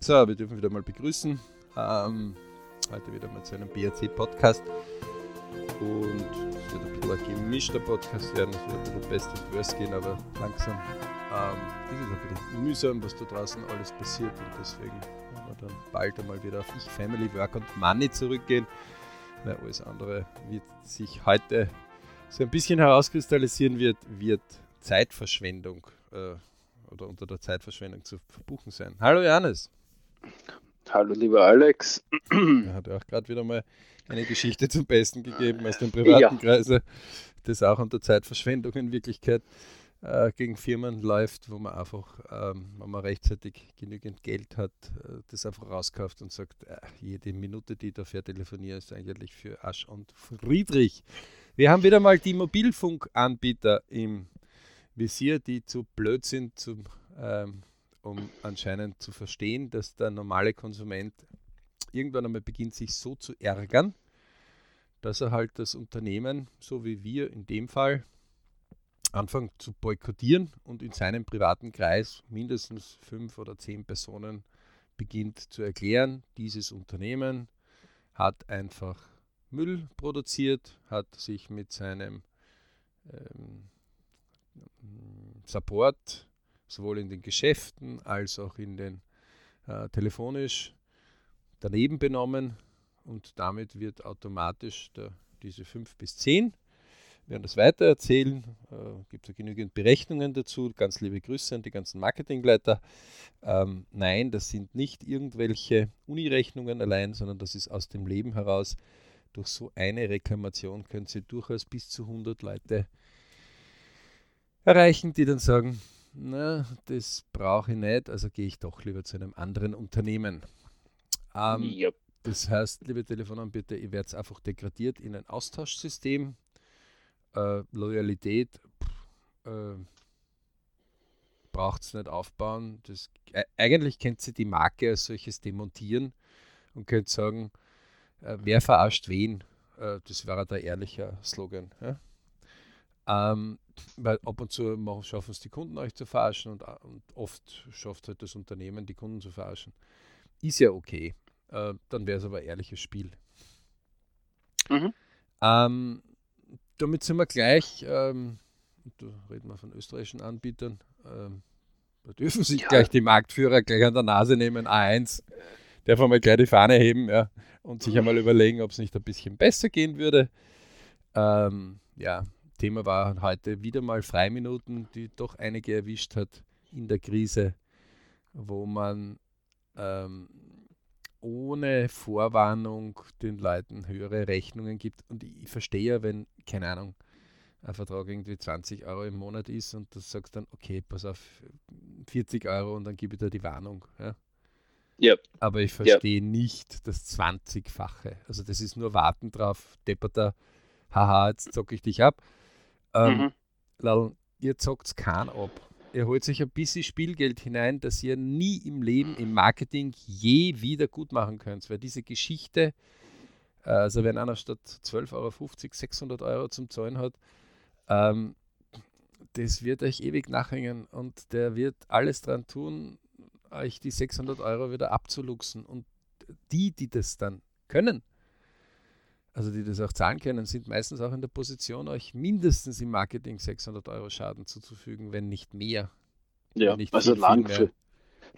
So, wir dürfen wieder mal begrüßen. Ähm, heute wieder mal zu einem BRC-Podcast. Und es wird ein bisschen ein gemischter Podcast werden. Es wird ein bisschen Best and Worst gehen, aber langsam ähm, ist es ein bisschen mühsam, was da draußen alles passiert. Und deswegen werden wir dann bald einmal wieder auf Ich, Family, Work und Money zurückgehen. Weil alles andere wird sich heute so ein bisschen herauskristallisieren wird, wird Zeitverschwendung äh, oder unter der Zeitverschwendung zu verbuchen sein. Hallo Janis. Hallo lieber Alex. Er hat auch gerade wieder mal eine Geschichte zum Besten gegeben aus dem privaten ja. Kreise, das auch unter Zeitverschwendung in Wirklichkeit äh, gegen Firmen läuft, wo man einfach, ähm, wenn man rechtzeitig genügend Geld hat, äh, das einfach rauskauft und sagt, äh, jede Minute, die ich dafür telefoniere, ist eigentlich für Asch und Friedrich. Wir haben wieder mal die Mobilfunkanbieter im Visier, die zu blöd sind, zum, ähm, um anscheinend zu verstehen, dass der normale Konsument irgendwann einmal beginnt, sich so zu ärgern, dass er halt das Unternehmen, so wie wir in dem Fall, anfängt zu boykottieren und in seinem privaten Kreis mindestens fünf oder zehn Personen beginnt zu erklären, dieses Unternehmen hat einfach Müll produziert, hat sich mit seinem ähm, Support sowohl in den Geschäften als auch in den äh, telefonisch daneben benommen und damit wird automatisch der, diese 5 bis 10 werden das weitererzählen. Äh, Gibt es genügend Berechnungen dazu. Ganz liebe Grüße an die ganzen Marketingleiter. Ähm, nein, das sind nicht irgendwelche Unirechnungen allein, sondern das ist aus dem Leben heraus. Durch so eine Reklamation können Sie durchaus bis zu 100 Leute erreichen, die dann sagen, na, das brauche ich nicht, also gehe ich doch lieber zu einem anderen Unternehmen. Ähm, yep. Das heißt, liebe Telefonanbieter, ihr werdet einfach degradiert in ein Austauschsystem. Äh, Loyalität äh, braucht es nicht aufbauen. Das, äh, eigentlich könnt ihr die Marke als solches demontieren und könnt sagen, äh, wer verarscht wen. Äh, das wäre der ehrliche Slogan. Ja? Ähm, weil ab und zu schaffen es die Kunden euch zu verarschen und, und oft schafft halt das Unternehmen die Kunden zu verarschen. Ist ja okay. Äh, dann wäre es aber ein ehrliches Spiel. Mhm. Ähm, damit sind wir gleich, ähm, da reden wir von österreichischen Anbietern, ähm, da dürfen sich ja. gleich die Marktführer gleich an der Nase nehmen, A1, darf einmal gleich die Fahne heben ja, und sich einmal überlegen, ob es nicht ein bisschen besser gehen würde. Ähm, ja, Thema war heute wieder mal Freiminuten, die doch einige erwischt hat in der Krise, wo man ähm, ohne Vorwarnung den Leuten höhere Rechnungen gibt. Und ich verstehe ja, wenn, keine Ahnung, ein Vertrag irgendwie 20 Euro im Monat ist und du sagst dann, okay, pass auf, 40 Euro und dann gebe ich dir die Warnung. Ja? Yep. Aber ich verstehe yep. nicht das 20-fache. Also das ist nur Warten drauf, depperter, haha, jetzt zocke ich dich ab. Ähm, mhm. ihr zockt keinen ab ihr holt sich ein bisschen Spielgeld hinein, das ihr nie im Leben im Marketing je wieder gut machen könnt. Weil diese Geschichte, äh, also wenn einer statt 12,50 Euro 600 Euro zum Zahlen hat, ähm, das wird euch ewig nachhängen und der wird alles dran tun, euch die 600 Euro wieder abzuluxen. Und die, die das dann können, also die das auch zahlen können, sind meistens auch in der Position, euch mindestens im Marketing 600 Euro Schaden zuzufügen, wenn nicht mehr. Ja, nicht also viel, langfr viel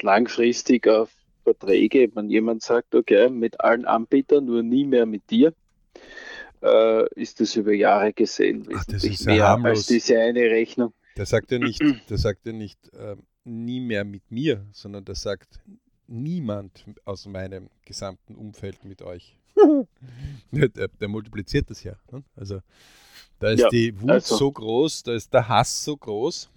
langfristig auf Verträge, wenn jemand sagt, okay, mit allen Anbietern, nur nie mehr mit dir, äh, ist das über Jahre gesehen Ach, das ist mehr harmlos. als diese eine Rechnung. Der sagt ja nicht, der sagt ja nicht äh, nie mehr mit mir, sondern der sagt niemand aus meinem gesamten Umfeld mit euch. Der, der, multipliziert das ja. Ne? Also da ist ja, die Wut also. so groß, da ist der Hass so groß.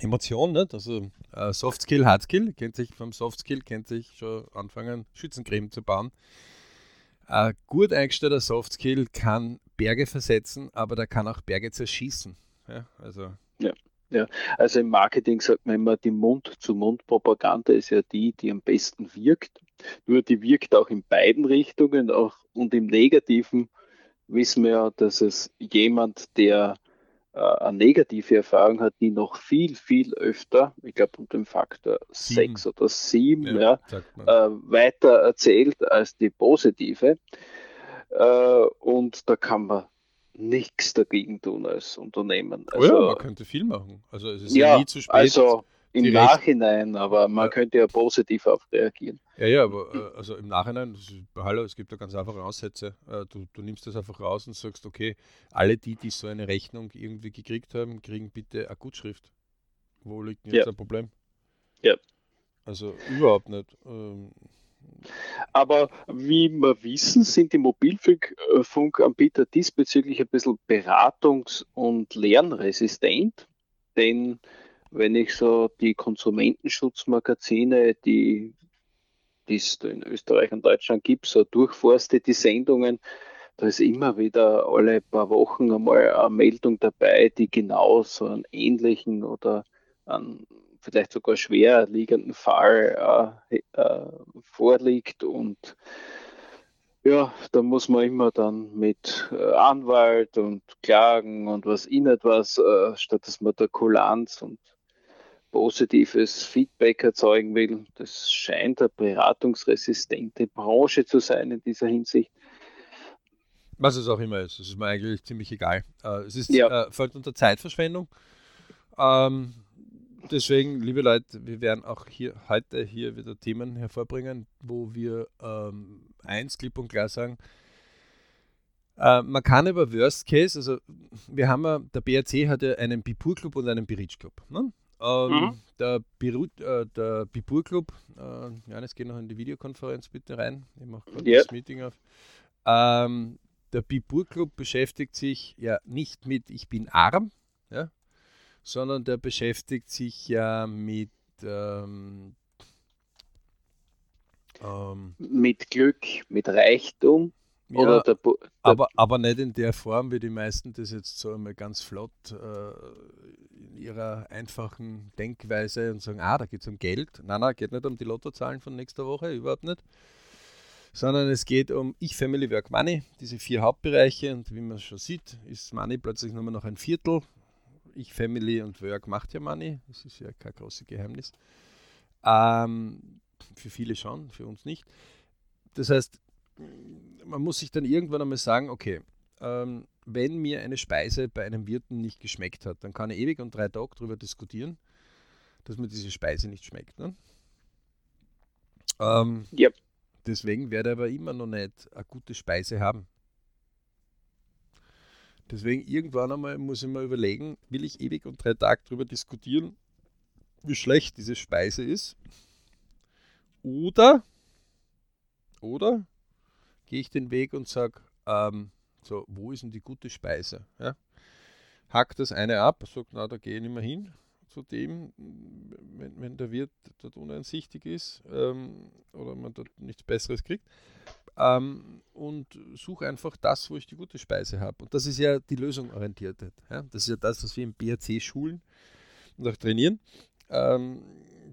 Emotion, nicht? also äh, Soft Skill, Hard Skill, kennt sich vom Soft Skill, kennt sich schon anfangen, Schützencreme zu bauen. Ein gut eingestellter Soft Skill kann Berge versetzen, aber der kann auch Berge zerschießen. Ja, also ja. Ja, also im Marketing sagt man immer, die Mund-zu-Mund-Propaganda ist ja die, die am besten wirkt. Nur die wirkt auch in beiden Richtungen auch, und im Negativen wissen wir ja, dass es jemand, der äh, eine negative Erfahrung hat, die noch viel, viel öfter, ich glaube um den Faktor 6 oder 7, ja, ja äh, weiter erzählt als die positive. Äh, und da kann man nichts dagegen tun als Unternehmen. Also, oh ja, also man könnte viel machen. Also es ist ja, nie zu spät. Also im Nachhinein, aber man ja. könnte ja positiv auf reagieren. Ja, ja, aber äh, also im Nachhinein, ist, hallo, es gibt da ganz einfache Aussätze. Äh, du, du nimmst das einfach raus und sagst, okay, alle die, die so eine Rechnung irgendwie gekriegt haben, kriegen bitte eine Gutschrift. Wo liegt denn jetzt ja. ein Problem? Ja. Also überhaupt nicht. Ähm, aber wie wir wissen, sind die Mobilfunkanbieter diesbezüglich ein bisschen beratungs- und lernresistent, denn wenn ich so die Konsumentenschutzmagazine, die es in Österreich und Deutschland gibt, so durchforste die Sendungen, da ist immer wieder alle paar Wochen einmal eine Meldung dabei, die genau so einen ähnlichen oder einen vielleicht sogar schwer liegenden Fall äh, äh, vorliegt und ja, da muss man immer dann mit äh, Anwalt und Klagen und was in etwas, äh, statt dass man da Kulanz und positives Feedback erzeugen will. Das scheint eine beratungsresistente Branche zu sein in dieser Hinsicht. Was es auch immer ist, das ist mir eigentlich ziemlich egal. Äh, es ist ja. äh, fällt unter Zeitverschwendung. Ähm, deswegen, liebe Leute, wir werden auch hier heute hier wieder Themen hervorbringen, wo wir ähm, eins klipp und klar sagen, äh, man kann über Worst Case, also wir haben ja, der BRC hat ja einen Bipur Club und einen Beritsch Club. Ne? Ähm, mhm. Der, Birut, äh, der Bipur Club, äh, Johannes, geh noch in die Videokonferenz bitte rein. Ich mache gerade yep. das Meeting auf. Ähm, der Bipur Club beschäftigt sich ja nicht mit Ich bin arm, ja, sondern der beschäftigt sich ja mit ähm, ähm, mit Glück, mit Reichtum. Ja, der, der, aber, aber nicht in der Form, wie die meisten das jetzt so einmal ganz flott äh, in ihrer einfachen Denkweise und sagen, ah, da geht es um Geld. Nein, nein, geht nicht um die Lottozahlen von nächster Woche, überhaupt nicht. Sondern es geht um Ich, Family, Work, Money, diese vier Hauptbereiche. Und wie man schon sieht, ist Money plötzlich nur noch ein Viertel ich, Family und Work macht ja Money. Das ist ja kein großes Geheimnis. Ähm, für viele schon, für uns nicht. Das heißt, man muss sich dann irgendwann einmal sagen, okay, ähm, wenn mir eine Speise bei einem Wirten nicht geschmeckt hat, dann kann ich ewig und drei Tage darüber diskutieren, dass mir diese Speise nicht schmeckt. Ne? Ähm, yep. Deswegen werde ich aber immer noch nicht eine gute Speise haben. Deswegen irgendwann einmal muss ich mir überlegen, will ich ewig und drei Tage darüber diskutieren, wie schlecht diese Speise ist? Oder, oder gehe ich den Weg und sage, ähm, so, wo ist denn die gute Speise? Ja? Hackt das eine ab, sagt, na, da gehe ich nicht mehr hin zu dem, wenn, wenn der Wirt dort uneinsichtig ist ähm, oder man dort nichts Besseres kriegt ähm, und suche einfach das, wo ich die gute Speise habe. Und das ist ja die lösungsorientierte. Ja? Das ist ja das, was wir im BRC schulen und auch trainieren, ähm,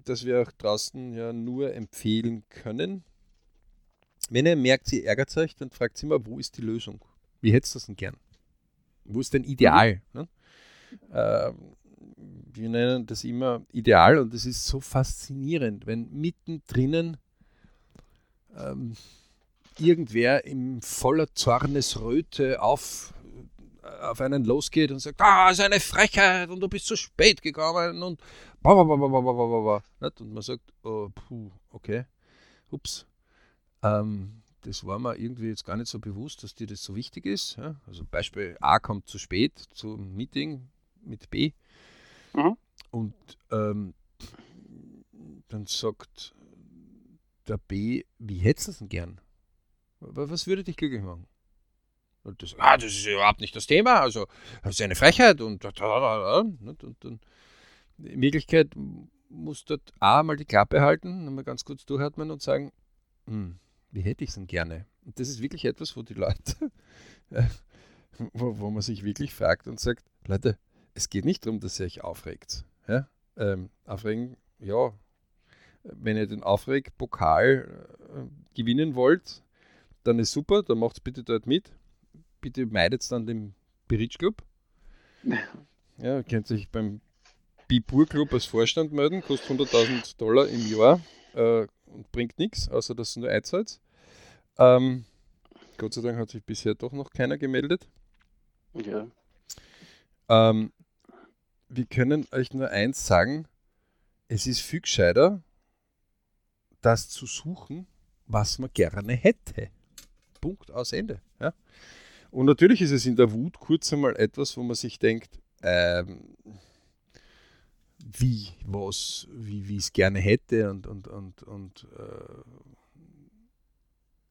dass wir auch draußen ja nur empfehlen können. Wenn ihr merkt, sie ärgert euch, dann fragt sie mal, wo ist die Lösung? Wie hättest du das denn gern? Wo ist denn Ideal? Ne? Ähm, wir nennen das immer Ideal und es ist so faszinierend, wenn mittendrin ähm, irgendwer in voller Zornesröte auf, auf einen losgeht und sagt, ah, ist eine Frechheit und du bist zu spät gekommen und und man sagt, oh, puh, okay, ups, ähm, das war mir irgendwie jetzt gar nicht so bewusst, dass dir das so wichtig ist. Ja? Also Beispiel A kommt zu spät zum Meeting mit B mhm. und ähm, dann sagt der B, wie hättest du es denn gern? Was würde dich glücklich machen? Und das, ah, das ist überhaupt nicht das Thema, also das ist eine Frechheit und, und, und, und in Wirklichkeit muss dort A mal die Klappe halten, mal ganz kurz durchatmen und sagen, hm, wie hätte ich es denn gerne? Und das ist wirklich etwas, wo die Leute, wo, wo, man sich wirklich fragt und sagt, Leute, es geht nicht darum, dass ihr euch aufregt. Ja? Ähm, aufregen, ja, wenn ihr den Aufregpokal äh, gewinnen wollt, dann ist super, dann macht es bitte dort mit. Bitte meidet dann den Beritsch Club. Ja, kennt sich beim Bipur Club als Vorstand melden, kostet 100.000 Dollar im Jahr äh, und bringt nichts, außer dass du nur einzahlst. Ähm, Gott sei Dank hat sich bisher doch noch keiner gemeldet. Ja. Ähm, wir können euch nur eins sagen: Es ist viel gescheiter, das zu suchen, was man gerne hätte. Punkt aus Ende. Ja? Und natürlich ist es in der Wut kurz einmal etwas, wo man sich denkt, ähm, wie, was, wie, wie es gerne hätte und, und, und, und äh,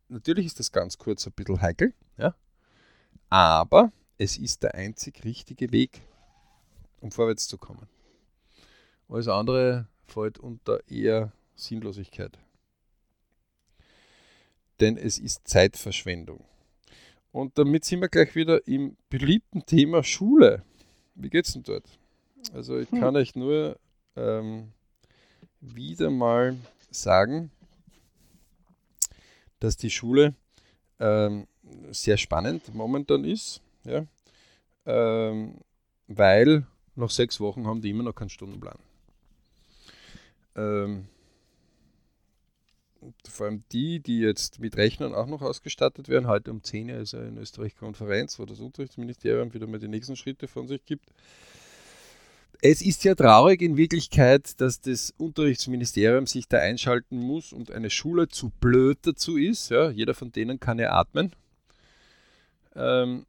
natürlich ist das ganz kurz ein bisschen heikel, ja? aber es ist der einzig richtige Weg, um vorwärts zu kommen. Alles andere fällt unter eher Sinnlosigkeit. Denn es ist Zeitverschwendung. Und damit sind wir gleich wieder im beliebten Thema Schule. Wie geht's denn dort? Also ich hm. kann hm. euch nur ähm, wieder mal sagen, dass die Schule ähm, sehr spannend momentan ist, ja? Ähm, weil nach sechs Wochen haben die immer noch keinen Stundenplan. Ähm, vor allem die, die jetzt mit Rechnern auch noch ausgestattet werden, heute um 10 Uhr ist ja in Österreich Konferenz, wo das Unterrichtsministerium wieder mal die nächsten Schritte von sich gibt. Es ist ja traurig in Wirklichkeit, dass das Unterrichtsministerium sich da einschalten muss und eine Schule zu blöd dazu ist. Ja, jeder von denen kann ja atmen. Ähm,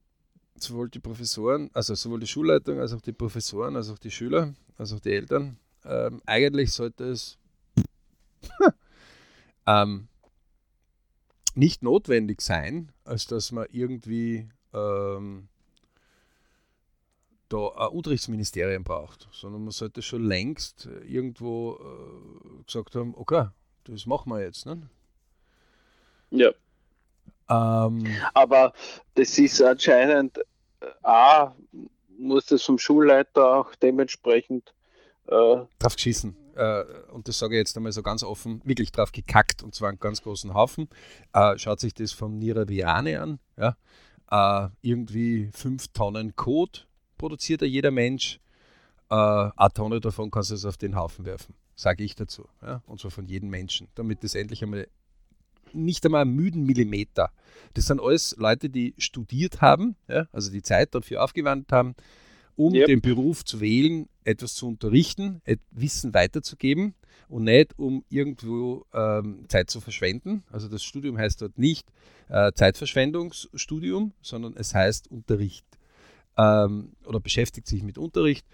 sowohl die Professoren, also sowohl die Schulleitung als auch die Professoren, als auch die Schüler, als auch die Eltern. Ähm, eigentlich sollte es ähm, nicht notwendig sein, als dass man irgendwie ähm, da ein Unterrichtsministerium braucht, sondern man sollte schon längst irgendwo äh, gesagt haben, okay, das machen wir jetzt. Ne? Ja. Ähm, Aber das ist anscheinend, äh, A, muss das vom Schulleiter auch dementsprechend äh, drauf geschissen. Äh, und das sage ich jetzt einmal so ganz offen, wirklich drauf gekackt und zwar einen ganz großen Haufen. Äh, schaut sich das vom Nira Viane an. Ja? Äh, irgendwie fünf Tonnen Code produziert ja jeder Mensch. Äh, eine Tonne davon kannst du es auf den Haufen werfen, sage ich dazu. Ja? Und zwar von jedem Menschen, damit das endlich einmal nicht einmal einen müden Millimeter. Das sind alles Leute, die studiert haben, ja? also die Zeit dafür aufgewandt haben um yep. den Beruf zu wählen, etwas zu unterrichten, Wissen weiterzugeben und nicht um irgendwo ähm, Zeit zu verschwenden. Also das Studium heißt dort nicht äh, Zeitverschwendungsstudium, sondern es heißt Unterricht ähm, oder beschäftigt sich mit Unterricht.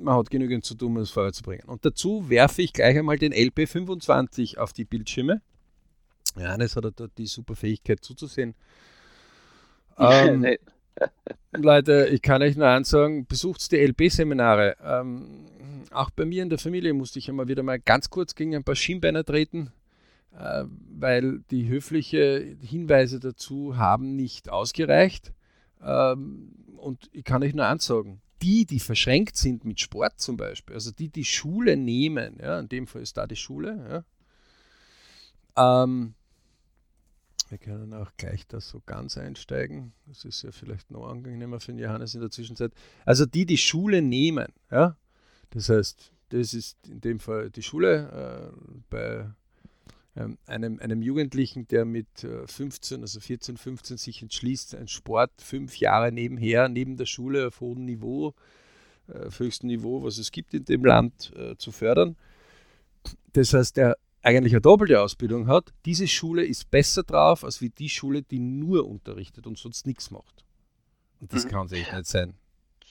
Man hat genügend zu tun, um es vorwärts zu bringen. Und dazu werfe ich gleich einmal den LP25 auf die Bildschirme. Johannes hat dort die super Fähigkeit zuzusehen. Ähm, Leute, ich kann euch nur eins sagen, besucht die LB-Seminare. Ähm, auch bei mir in der Familie musste ich immer wieder mal ganz kurz gegen ein paar Schienbeiner treten, äh, weil die höflichen Hinweise dazu haben nicht ausgereicht. Ähm, und ich kann euch nur eins sagen, die, die verschränkt sind mit Sport zum Beispiel, also die, die Schule nehmen, ja, in dem Fall ist da die Schule, ja, ähm, wir können auch gleich da so ganz einsteigen. Das ist ja vielleicht noch angenehmer für den Johannes in der Zwischenzeit. Also die, die Schule nehmen, ja, das heißt, das ist in dem Fall die Schule äh, bei ähm, einem, einem Jugendlichen, der mit äh, 15, also 14, 15 sich entschließt, einen Sport fünf Jahre nebenher, neben der Schule auf hohem Niveau, äh, auf höchstem Niveau, was es gibt in dem Land, äh, zu fördern. Das heißt, der eigentlich eine doppelte Ausbildung hat, diese Schule ist besser drauf, als wie die Schule, die nur unterrichtet und sonst nichts macht. Und das mhm. kann sich nicht sein.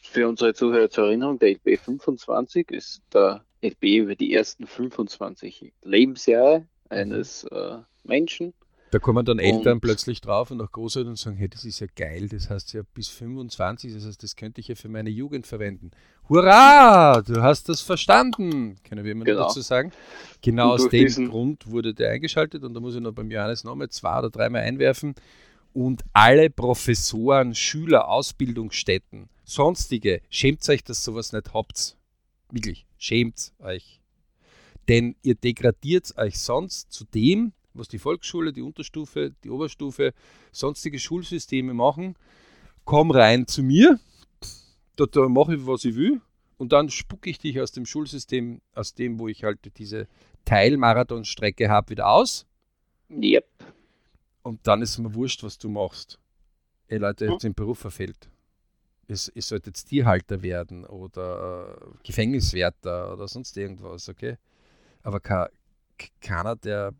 Für unsere Zuhörer zur Erinnerung, der LB 25 ist der LB über die ersten 25 Lebensjahre eines mhm. äh, Menschen da kommen dann Eltern und plötzlich drauf und auch Großeltern und sagen, hey, das ist ja geil, das heißt ja bis 25, das heißt, das könnte ich ja für meine Jugend verwenden. Hurra, du hast das verstanden, können wir immer genau. dazu sagen. Genau aus dem Grund wurde der eingeschaltet und da muss ich noch beim Johannes nochmal zwei oder dreimal einwerfen. Und alle Professoren, Schüler, Ausbildungsstätten, sonstige, schämt euch, dass sowas nicht habt. Wirklich, schämt euch. Denn ihr degradiert euch sonst zu dem, was die Volksschule, die Unterstufe, die Oberstufe, sonstige Schulsysteme machen. Komm rein zu mir, da, da mache ich, was ich will. Und dann spucke ich dich aus dem Schulsystem, aus dem, wo ich halt diese Teilmarathonstrecke habe, wieder aus. Yep. Und dann ist mir wurscht, was du machst. Ey Leute, jetzt hm. im Beruf verfehlt. Es, es sollte jetzt Tierhalter werden oder äh, Gefängniswärter oder sonst irgendwas, okay? Aber ka, keiner, der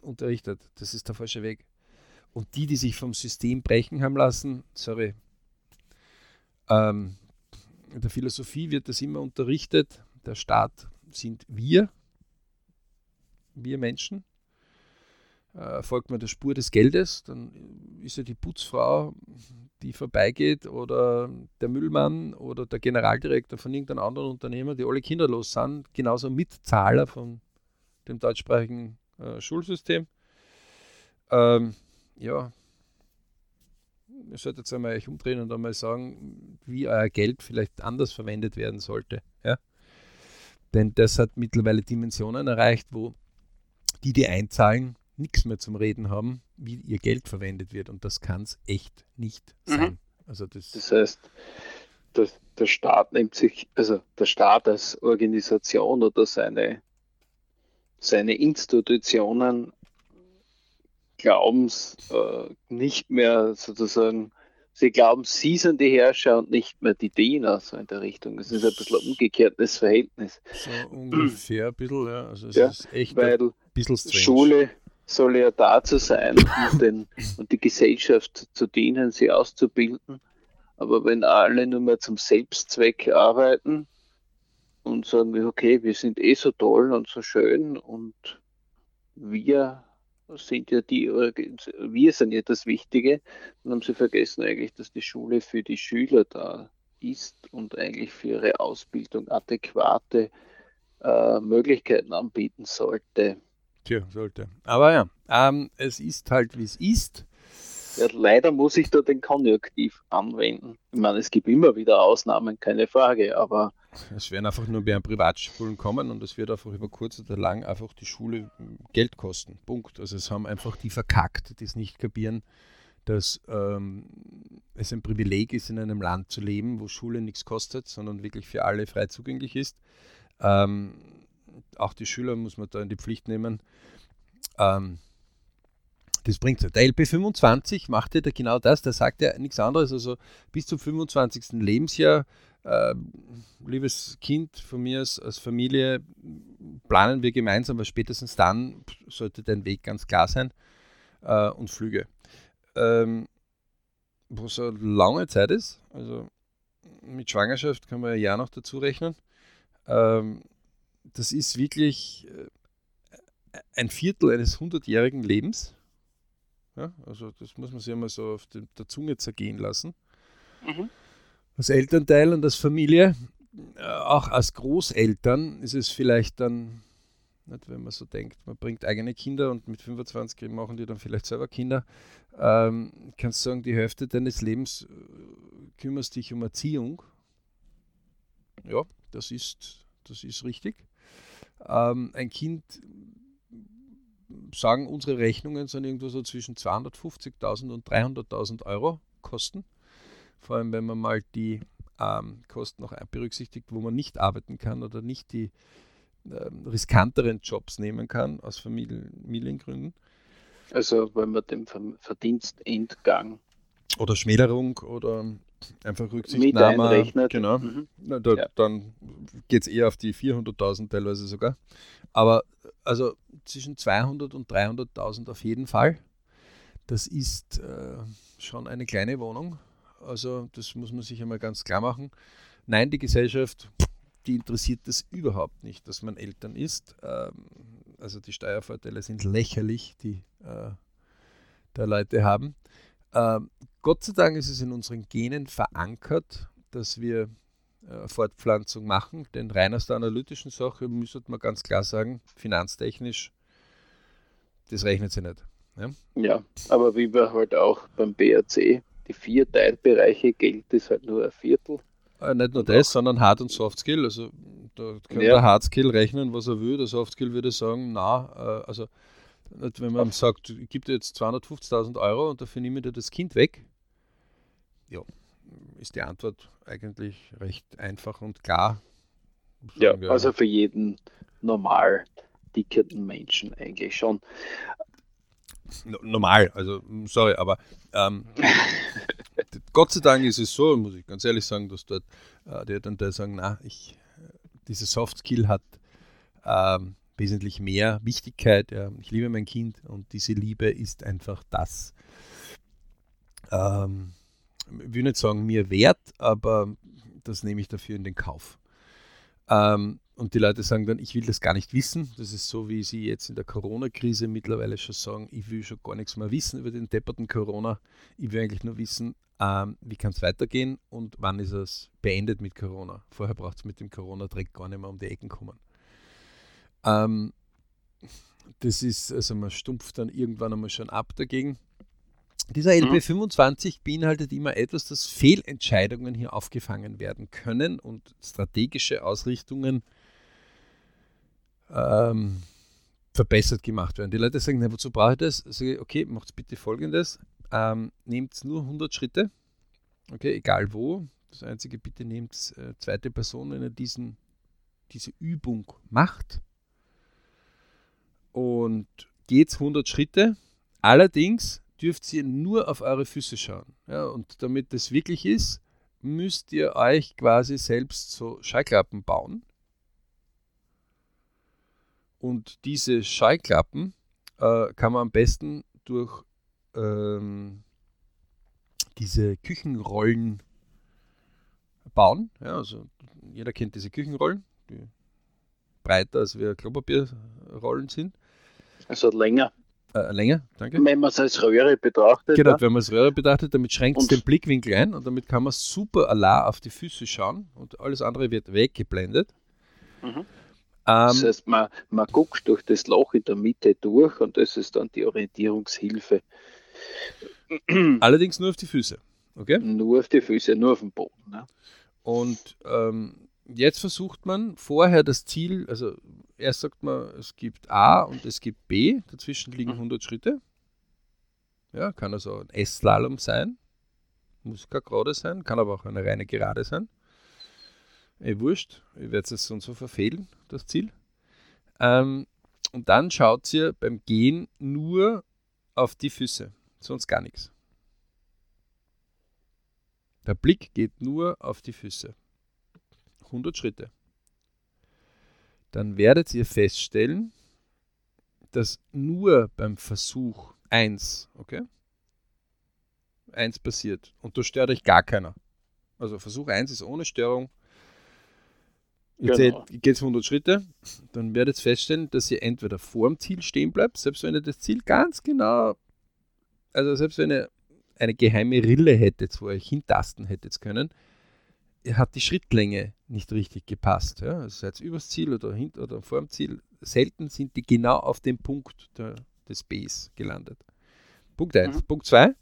unterrichtet, das ist der falsche Weg. Und die, die sich vom System brechen haben lassen, sorry, ähm, in der Philosophie wird das immer unterrichtet. Der Staat sind wir, wir Menschen. Äh, folgt man der Spur des Geldes, dann ist ja die Putzfrau, die vorbeigeht, oder der Müllmann oder der Generaldirektor von irgendeinem anderen Unternehmer, die alle kinderlos sind, genauso Mitzahler von dem deutschsprachigen äh, Schulsystem. Ähm, ja, ihr solltet jetzt einmal euch umdrehen und einmal sagen, wie euer Geld vielleicht anders verwendet werden sollte. Ja? Denn das hat mittlerweile Dimensionen erreicht, wo die, die einzahlen, nichts mehr zum Reden haben, wie ihr Geld verwendet wird. Und das kann es echt nicht mhm. sein. Also das, das heißt, der, der Staat nimmt sich, also der Staat als Organisation oder seine, seine Institutionen glauben es äh, nicht mehr sozusagen, sie glauben, sie sind die Herrscher und nicht mehr die Diener, so in der Richtung. Es ist ein bisschen ein umgekehrtes Verhältnis. So ungefähr ein bisschen, ja. Also es ja, ist echt weil ein bisschen strange. Schule soll ja dazu sein, um den, und die Gesellschaft zu dienen, sie auszubilden. Aber wenn alle nur mehr zum Selbstzweck arbeiten und sagen, okay, wir sind eh so toll und so schön und wir sind ja die, wir sind ja das Wichtige. Dann haben sie vergessen eigentlich, dass die Schule für die Schüler da ist und eigentlich für ihre Ausbildung adäquate äh, Möglichkeiten anbieten sollte. Tja, sollte. Aber ja, ähm, es ist halt, wie es ist. Ja, leider muss ich da den Konjunktiv anwenden. Ich meine, es gibt immer wieder Ausnahmen, keine Frage, aber. Es werden einfach nur mehr Privatschulen kommen und es wird einfach über kurz oder lang einfach die Schule Geld kosten. Punkt. Also es haben einfach die verkackt, die es nicht kapieren, dass ähm, es ein Privileg ist, in einem Land zu leben, wo Schule nichts kostet, sondern wirklich für alle frei zugänglich ist. Ähm, auch die Schüler muss man da in die Pflicht nehmen. Ähm, das bringt es. Der LP25 macht ja genau das, der sagt ja nichts anderes. Also bis zum 25. Lebensjahr, äh, liebes Kind von mir als, als, Familie, planen wir gemeinsam, weil spätestens dann sollte dein Weg ganz klar sein äh, und Flüge. Ähm, wo so eine lange Zeit ist, also mit Schwangerschaft kann man ein Jahr noch dazu rechnen. Ähm, das ist wirklich äh, ein Viertel eines hundertjährigen Lebens. Ja, also das muss man sich einmal so auf der Zunge zergehen lassen. Mhm. Als Elternteil und als Familie, äh, auch als Großeltern ist es vielleicht dann, nicht, wenn man so denkt, man bringt eigene Kinder und mit 25 machen die dann vielleicht selber Kinder, ähm, kannst sagen, die Hälfte deines Lebens äh, kümmerst dich um Erziehung. Ja, das ist, das ist richtig. Ähm, ein Kind sagen, unsere Rechnungen sind irgendwo so zwischen 250.000 und 300.000 Euro Kosten. Vor allem, wenn man mal die ähm, Kosten noch berücksichtigt, wo man nicht arbeiten kann oder nicht die ähm, riskanteren Jobs nehmen kann aus Familiengründen. Also wenn man den Verdienstentgang oder Schmälerung oder einfach Rücksichtnahme. Genau. Mhm. Na, da, ja. Dann geht es eher auf die 400.000 teilweise sogar. Aber also zwischen 200 und 300.000 auf jeden Fall. Das ist äh, schon eine kleine Wohnung. Also das muss man sich einmal ganz klar machen. Nein, die Gesellschaft, die interessiert das überhaupt nicht, dass man Eltern ist. Ähm, also die Steuervorteile sind lächerlich, die äh, da Leute haben. Ähm, Gott sei Dank ist es in unseren Genen verankert, dass wir äh, Fortpflanzung machen, denn rein aus der analytischen Sache müsste man ganz klar sagen, finanztechnisch, das rechnet sich nicht. Ja, ja aber wie wir halt auch beim BRC, die vier Teilbereiche, Geld ist halt nur ein Viertel. Äh, nicht nur das, sondern Hard- und Soft Skill. Also da kann ja. der Hard Skill rechnen, was er will. Der Soft Skill würde sagen, na, äh, also wenn man sagt, ich gebe dir jetzt 250.000 Euro und dafür nehme ich dir das Kind weg, ja, ist die Antwort eigentlich recht einfach und klar. Ja, also für jeden normal dickeren Menschen eigentlich schon. Normal, also sorry, aber ähm, Gott sei Dank ist es so, muss ich ganz ehrlich sagen, dass dort äh, die Elternteile sagen, na, ich, diese Soft Skill hat ähm, wesentlich mehr Wichtigkeit. Ja. Ich liebe mein Kind und diese Liebe ist einfach das, ähm, ich will nicht sagen mir wert, aber das nehme ich dafür in den Kauf. Ähm, und die Leute sagen dann, ich will das gar nicht wissen. Das ist so, wie sie jetzt in der Corona-Krise mittlerweile schon sagen, ich will schon gar nichts mehr wissen über den depperten Corona. Ich will eigentlich nur wissen, ähm, wie kann es weitergehen und wann ist es beendet mit Corona. Vorher braucht es mit dem Corona-Dreck gar nicht mehr um die Ecken kommen. Ähm, das ist, also man stumpft dann irgendwann einmal schon ab dagegen. Dieser LP25 beinhaltet immer etwas, dass Fehlentscheidungen hier aufgefangen werden können und strategische Ausrichtungen ähm, verbessert gemacht werden. Die Leute sagen, na, wozu brauche ich das? Sage okay, macht bitte folgendes. Ähm, nehmt nur 100 Schritte, okay, egal wo. Das einzige, bitte nehmt äh, zweite Person, wenn ihr diesen, diese Übung macht und geht 100 Schritte. Allerdings dürft ihr nur auf eure Füße schauen. Ja, und damit das wirklich ist, müsst ihr euch quasi selbst so Schallklappen bauen. Und diese Schallklappen äh, kann man am besten durch ähm, diese Küchenrollen bauen. Ja, also jeder kennt diese Küchenrollen, die breiter als wir Klopapierrollen sind. Also länger. Äh, länger, danke. Wenn man es als Röhre betrachtet. Genau, ja. wenn man es Röhre betrachtet, damit schränkt es den Blickwinkel ein und damit kann man super allein auf die Füße schauen und alles andere wird weggeblendet. Mhm. Ähm, das heißt, man, man guckt durch das Loch in der Mitte durch und das ist dann die Orientierungshilfe. Allerdings nur auf die Füße. Okay? Nur auf die Füße, nur auf dem Boden. Ne? Und ähm, jetzt versucht man vorher das Ziel, also erst sagt man, es gibt A und es gibt B, dazwischen liegen 100 mhm. Schritte. Ja, kann also ein S-Slalom sein, muss gar gerade sein, kann aber auch eine reine Gerade sein. Ey, wurscht, ich werde es so und so verfehlen, das Ziel. Ähm, und dann schaut ihr beim Gehen nur auf die Füße, sonst gar nichts. Der Blick geht nur auf die Füße. 100 Schritte dann werdet ihr feststellen, dass nur beim Versuch 1, okay? 1 passiert und da stört euch gar keiner. Also Versuch 1 ist ohne Störung. Ihr genau. geht es 100 Schritte, dann werdet ihr feststellen, dass ihr entweder vor dem Ziel stehen bleibt, selbst wenn ihr das Ziel ganz genau, also selbst wenn ihr eine geheime Rille hättet, wo ihr euch hintasten hättet können, hat die Schrittlänge nicht richtig gepasst. Ja? Also seid übers Ziel oder hinter oder vor dem Ziel. Selten sind die genau auf dem Punkt der, des Bs gelandet. Punkt 1. Mhm. Punkt 2.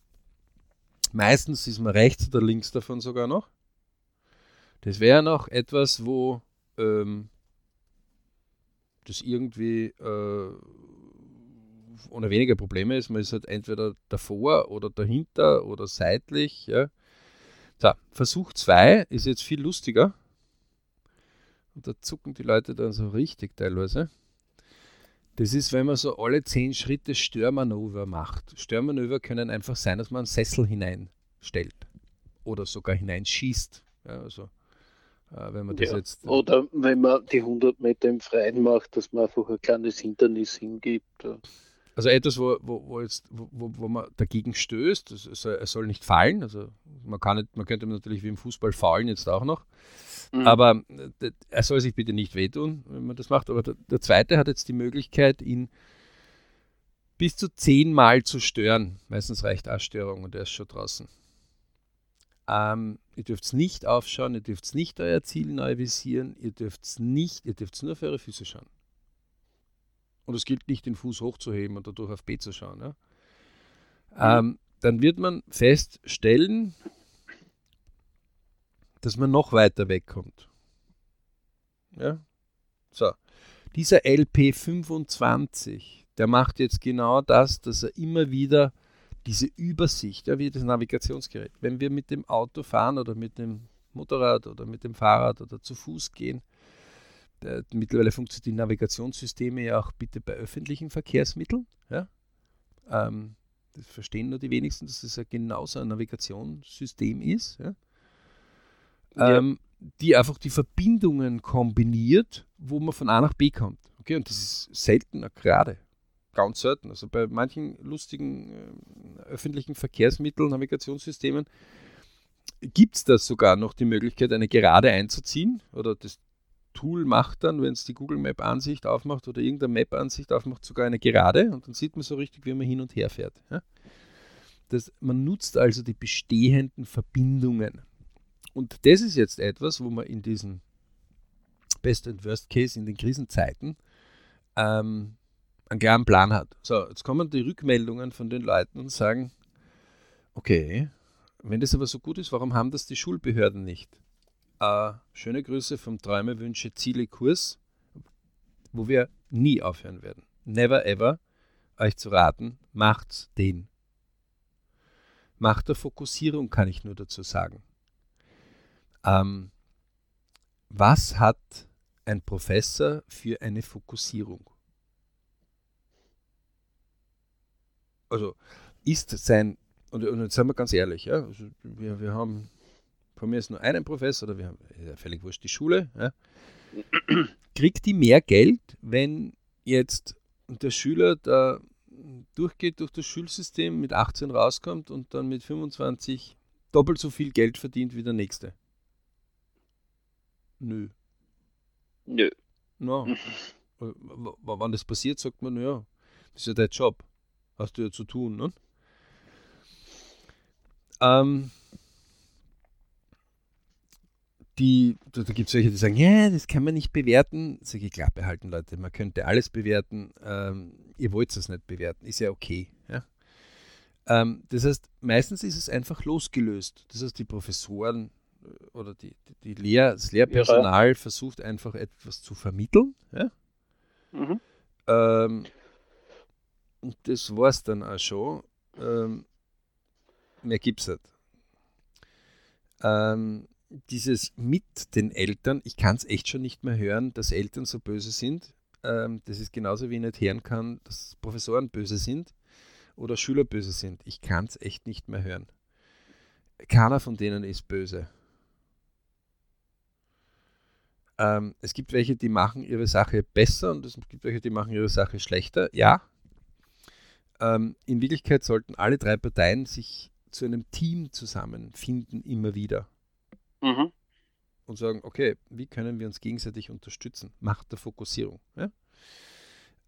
Meistens ist man rechts oder links davon sogar noch. Das wäre noch etwas, wo ähm, das irgendwie äh, ohne weniger Probleme ist. Man ist halt entweder davor oder dahinter oder seitlich. Ja? So, Versuch 2 ist jetzt viel lustiger. Und da zucken die Leute dann so richtig teilweise. Das ist, wenn man so alle 10 Schritte Störmanöver macht. Störmanöver können einfach sein, dass man einen Sessel hineinstellt oder sogar hineinschießt. Ja, also, wenn man das ja. jetzt, äh, oder wenn man die 100 Meter im Freien macht, dass man einfach ein kleines Hindernis hingibt. Also etwas, wo, wo, wo, jetzt, wo, wo man dagegen stößt, es soll, es soll nicht fallen. Also man kann nicht, man könnte natürlich wie im Fußball faulen jetzt auch noch. Mhm. Aber äh, er soll sich bitte nicht wehtun, wenn man das macht. Aber der, der zweite hat jetzt die Möglichkeit, ihn bis zu zehnmal zu stören. Meistens reicht eine Störung und er ist schon draußen. Ähm, ihr dürft es nicht aufschauen, ihr dürft es nicht euer Ziel neu visieren, ihr dürft es nicht, ihr dürft nur auf eure Füße schauen. Und es gilt nicht, den Fuß hochzuheben und dadurch auf B zu schauen. Ja? Ähm, dann wird man feststellen, dass man noch weiter wegkommt. Ja? So. Dieser LP25, der macht jetzt genau das, dass er immer wieder diese Übersicht, ja, wie das Navigationsgerät. Wenn wir mit dem Auto fahren oder mit dem Motorrad oder mit dem Fahrrad oder zu Fuß gehen, der, mittlerweile funktionieren die Navigationssysteme ja auch bitte bei öffentlichen Verkehrsmitteln. Ja? Ähm, das verstehen nur die wenigsten, dass es ja genauso ein Navigationssystem ist. Ja? Ähm, die einfach die Verbindungen kombiniert, wo man von A nach B kommt. Okay, und das ist seltener gerade. Ganz selten. Also bei manchen lustigen äh, öffentlichen Verkehrsmitteln, Navigationssystemen gibt es da sogar noch die Möglichkeit, eine Gerade einzuziehen. Oder das Tool macht dann, wenn es die Google Map Ansicht aufmacht oder irgendeine Map Ansicht aufmacht, sogar eine Gerade und dann sieht man so richtig, wie man hin und her fährt. Ja? Das, man nutzt also die bestehenden Verbindungen. Und das ist jetzt etwas, wo man in diesen Best and Worst Case, in den Krisenzeiten, ähm, einen klaren Plan hat. So, jetzt kommen die Rückmeldungen von den Leuten und sagen, okay, wenn das aber so gut ist, warum haben das die Schulbehörden nicht? Äh, schöne Grüße vom Träume, Wünsche, Ziele Kurs, wo wir nie aufhören werden. Never ever euch zu raten, macht den. Macht der Fokussierung, kann ich nur dazu sagen. Ähm, was hat ein Professor für eine Fokussierung? Also ist sein, und, und jetzt sind wir ganz ehrlich, ja, also wir, wir haben, von mir ist nur einen Professor, oder wir haben, ja, völlig wurscht, die Schule, ja, kriegt die mehr Geld, wenn jetzt der Schüler da durchgeht durch das Schulsystem, mit 18 rauskommt und dann mit 25 doppelt so viel Geld verdient wie der nächste? Nö. Nö. No. Wann das passiert, sagt man, ja, das ist ja dein Job. Hast du ja zu tun, ne? Ähm, die, da, da gibt es welche, die sagen, ja, das kann man nicht bewerten. Sag ich, klar, behalten Leute, man könnte alles bewerten. Ähm, ihr wollt es nicht bewerten, ist ja okay. Ja? Ähm, das heißt, meistens ist es einfach losgelöst. Das heißt, die Professoren oder die, die Lehr das Lehrpersonal ja. versucht einfach etwas zu vermitteln. Ja? Mhm. Ähm, und das war es dann auch schon. Ähm, mehr gibt es nicht. Ähm, dieses mit den Eltern, ich kann es echt schon nicht mehr hören, dass Eltern so böse sind. Ähm, das ist genauso wie ich nicht hören kann, dass Professoren böse sind oder Schüler böse sind. Ich kann es echt nicht mehr hören. Keiner von denen ist böse. Ähm, es gibt welche, die machen ihre Sache besser und es gibt welche, die machen ihre Sache schlechter. Ja. Ähm, in Wirklichkeit sollten alle drei Parteien sich zu einem Team zusammenfinden, immer wieder. Mhm. Und sagen, okay, wie können wir uns gegenseitig unterstützen? Macht der Fokussierung. Ja?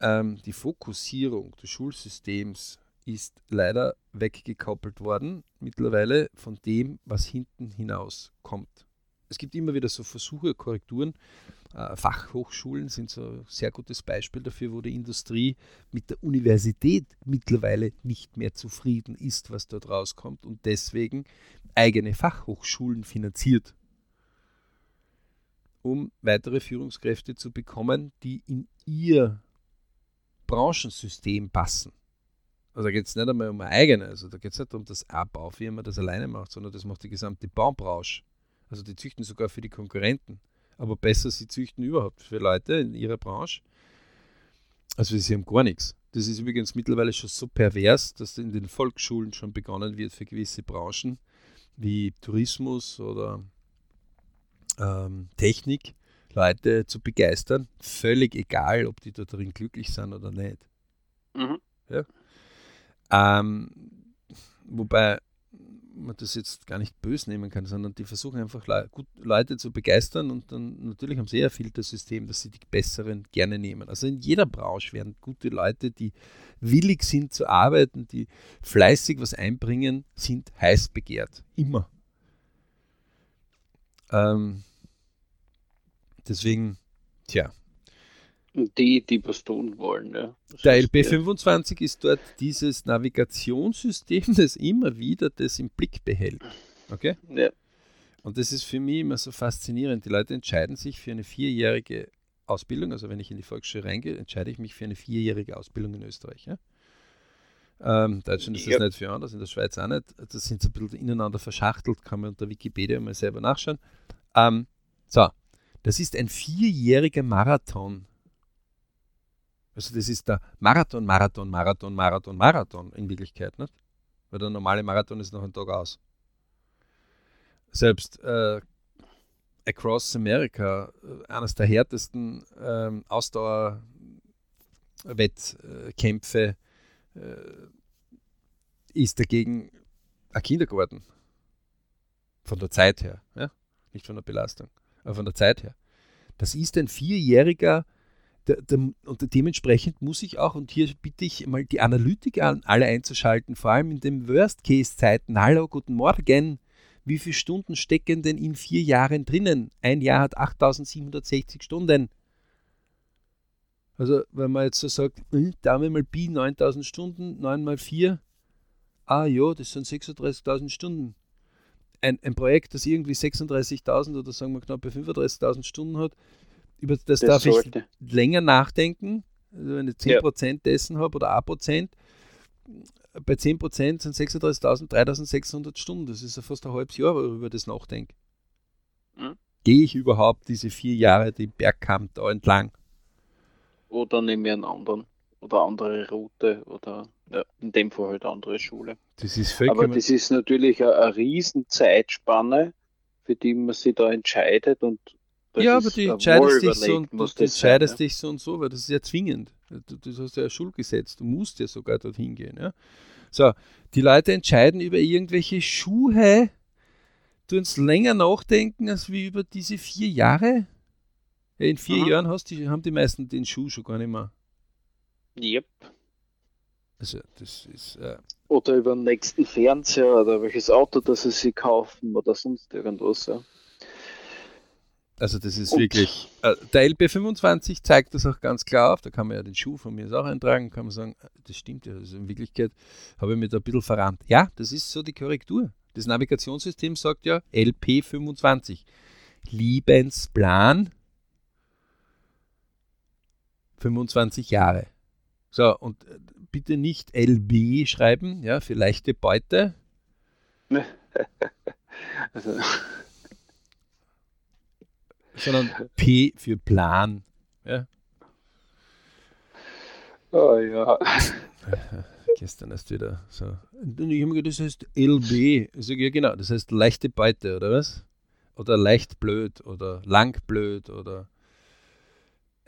Ähm, die Fokussierung des Schulsystems ist leider weggekoppelt worden mittlerweile von dem, was hinten hinaus kommt es gibt immer wieder so Versuche, Korrekturen. Äh, Fachhochschulen sind so ein sehr gutes Beispiel dafür, wo die Industrie mit der Universität mittlerweile nicht mehr zufrieden ist, was dort rauskommt und deswegen eigene Fachhochschulen finanziert, um weitere Führungskräfte zu bekommen, die in ihr Branchensystem passen. Also da geht es nicht einmal um eine eigene, also da geht es nicht darum, dass eine Baufirma das alleine macht, sondern das macht die gesamte Baubranche. Also die züchten sogar für die Konkurrenten. Aber besser, sie züchten überhaupt für Leute in ihrer Branche. Also sie haben gar nichts. Das ist übrigens mittlerweile schon so pervers, dass in den Volksschulen schon begonnen wird für gewisse Branchen wie Tourismus oder ähm, Technik Leute zu begeistern. Völlig egal, ob die da drin glücklich sind oder nicht. Mhm. Ja? Ähm, wobei man das jetzt gar nicht böse nehmen kann, sondern die versuchen einfach Le gut, Leute zu begeistern und dann natürlich haben sie ja Filtersystem, dass sie die Besseren gerne nehmen. Also in jeder Branche werden gute Leute, die willig sind zu arbeiten, die fleißig was einbringen, sind heiß begehrt. Immer. Ähm, deswegen, tja, die, die was tun wollen. Ja. Der LP25 ist dort dieses Navigationssystem, das immer wieder das im Blick behält. Okay? Ja. Und das ist für mich immer so faszinierend. Die Leute entscheiden sich für eine vierjährige Ausbildung. Also wenn ich in die Volksschule reingehe, entscheide ich mich für eine vierjährige Ausbildung in Österreich. Ja? Ähm, Deutschland ist ja. das nicht viel anders, in der Schweiz auch nicht. Das sind so ein bisschen ineinander verschachtelt, kann man unter Wikipedia mal selber nachschauen. Ähm, so, das ist ein vierjähriger Marathon. Also das ist der Marathon, Marathon, Marathon, Marathon, Marathon in Wirklichkeit, nicht? Weil der normale Marathon ist noch ein Tag aus. Selbst äh, Across America, äh, eines der härtesten ähm, Ausdauerwettkämpfe, äh, ist dagegen ein Kindergarten. Von der Zeit her, ja? nicht von der Belastung, aber von der Zeit her. Das ist ein vierjähriger, der, der, und dementsprechend muss ich auch, und hier bitte ich mal die Analytiker alle einzuschalten, vor allem in den Worst-Case-Zeiten. Hallo, guten Morgen. Wie viele Stunden stecken denn in vier Jahren drinnen? Ein Jahr hat 8760 Stunden. Also, wenn man jetzt so sagt, hm, Daumen mal Pi, 9000 Stunden, 9 mal 4, ah ja, das sind 36.000 Stunden. Ein, ein Projekt, das irgendwie 36.000 oder sagen wir knapp 35.000 Stunden hat, über das, das darf sollte. ich länger nachdenken. Also wenn ich 10% ja. dessen habe oder 1%, bei 10% sind 36.000, 3.600 Stunden. Das ist ja fast ein halbes Jahr, über das nachdenke. Hm? Gehe ich überhaupt diese vier Jahre den Bergkamm da entlang? Oder nehme ich einen anderen oder andere Route oder ja, in dem Fall halt andere Schule. Das ist Aber das ist natürlich eine, eine riesen Zeitspanne, für die man sich da entscheidet und ja, aber du entscheidest, dich so, und, du entscheidest sein, dich so und so, weil das ist ja zwingend. Du, du hast ja ein Schulgesetz, du musst ja sogar dorthin gehen. Ja? So, die Leute entscheiden über irgendwelche Schuhe, du uns länger nachdenken als wie über diese vier Jahre. Ja, in vier Aha. Jahren hast die, haben die meisten den Schuh schon gar nicht mehr. Yep. Also, das ist. Äh oder über den nächsten Fernseher oder welches Auto, das sie sich kaufen oder sonst irgendwas. Ja. Also, das ist wirklich. Äh, der LP25 zeigt das auch ganz klar auf. Da kann man ja den Schuh von mir auch eintragen. Kann man sagen, äh, das stimmt ja. Also in Wirklichkeit habe ich mich da ein bisschen verrannt. Ja, das ist so die Korrektur. Das Navigationssystem sagt ja LP25. Lebensplan 25 Jahre. So, und äh, bitte nicht LB schreiben, ja, für leichte Beute. also. Sondern P für Plan. Ja. Oh ja. Gestern erst wieder so. Und ich habe mir gedacht, das heißt LB. Sage, ja genau, das heißt leichte Beute, oder was? Oder leicht blöd oder lang blöd oder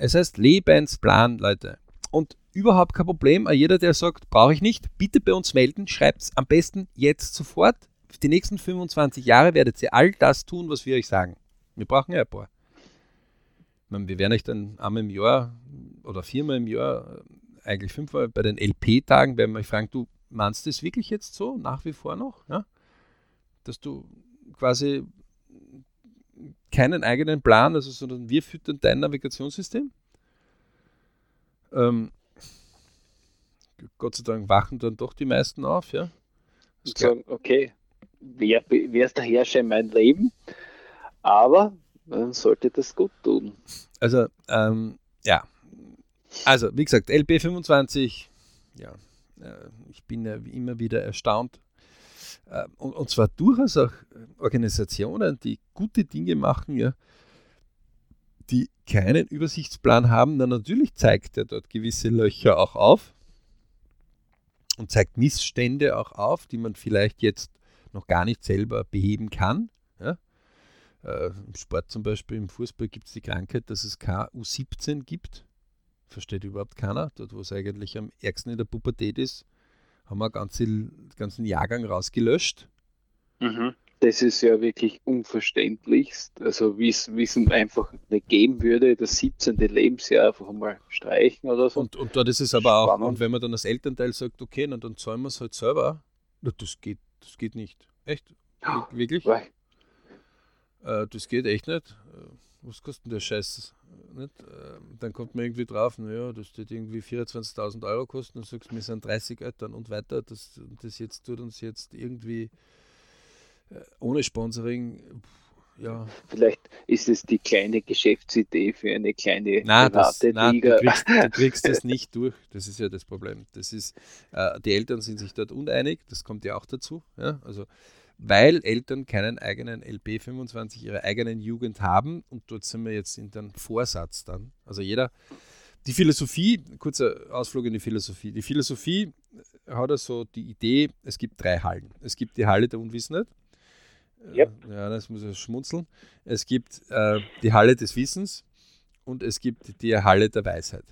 es heißt Lebensplan, Leute. Und überhaupt kein Problem. Jeder, der sagt, brauche ich nicht, bitte bei uns melden. Schreibt es am besten jetzt sofort. Für die nächsten 25 Jahre werdet ihr all das tun, was wir euch sagen. Wir brauchen ja ein paar. Meine, wir werden euch dann einmal im Jahr oder viermal im Jahr, eigentlich fünfmal bei den LP-Tagen, werden wir euch fragen, du meinst das wirklich jetzt so, nach wie vor noch? Ja? Dass du quasi keinen eigenen Plan, also, sondern wir füttern dein Navigationssystem. Ähm, Gott sei Dank wachen dann doch die meisten auf, ja. Sagen, okay, wer, wer ist der Herrscher in meinem Leben? Aber man sollte das gut tun. Also, ähm, ja. Also, wie gesagt, LP25, ja, äh, ich bin ja immer wieder erstaunt, äh, und, und zwar durchaus auch Organisationen, die gute Dinge machen, ja, die keinen Übersichtsplan haben, dann natürlich zeigt er dort gewisse Löcher auch auf und zeigt Missstände auch auf, die man vielleicht jetzt noch gar nicht selber beheben kann. Ja. Äh, Im Sport zum Beispiel, im Fußball gibt es die Krankheit, dass es KU17 gibt. Versteht überhaupt keiner, dort wo es eigentlich am ärgsten in der Pubertät ist haben wir ganze, den ganzen Jahrgang rausgelöscht. Mhm. Das ist ja wirklich unverständlichst. Also wie es einfach nicht geben würde, das 17. Lebensjahr einfach mal streichen oder so. Und, und dort ist es aber Spannend. auch, und wenn man dann als Elternteil sagt, okay, dann, dann zahlen wir es halt selber, das geht, das geht nicht. Echt? Wirklich? Ja. Äh, das geht echt nicht. Äh, was kostet der Scheiß? Nicht? Ähm, dann kommt man irgendwie drauf, naja, das wird irgendwie 24.000 Euro kosten und sagst, wir sind 30 Eltern und weiter. Das, das jetzt tut uns jetzt irgendwie äh, ohne Sponsoring ja. Vielleicht ist es die kleine Geschäftsidee für eine kleine nein, das, nein, Liga. Du kriegst, du kriegst das nicht durch. Das ist ja das Problem. Das ist, äh, die Eltern sind sich dort uneinig, das kommt ja auch dazu. Ja? Also, weil Eltern keinen eigenen LP 25 ihrer eigenen Jugend haben und dort sind wir jetzt in den Vorsatz dann. Also jeder, die Philosophie, kurzer Ausflug in die Philosophie. Die Philosophie hat also die Idee, es gibt drei Hallen. Es gibt die Halle der Unwissenheit, Yep. Ja, das muss ich schmunzeln. Es gibt äh, die Halle des Wissens und es gibt die Halle der Weisheit.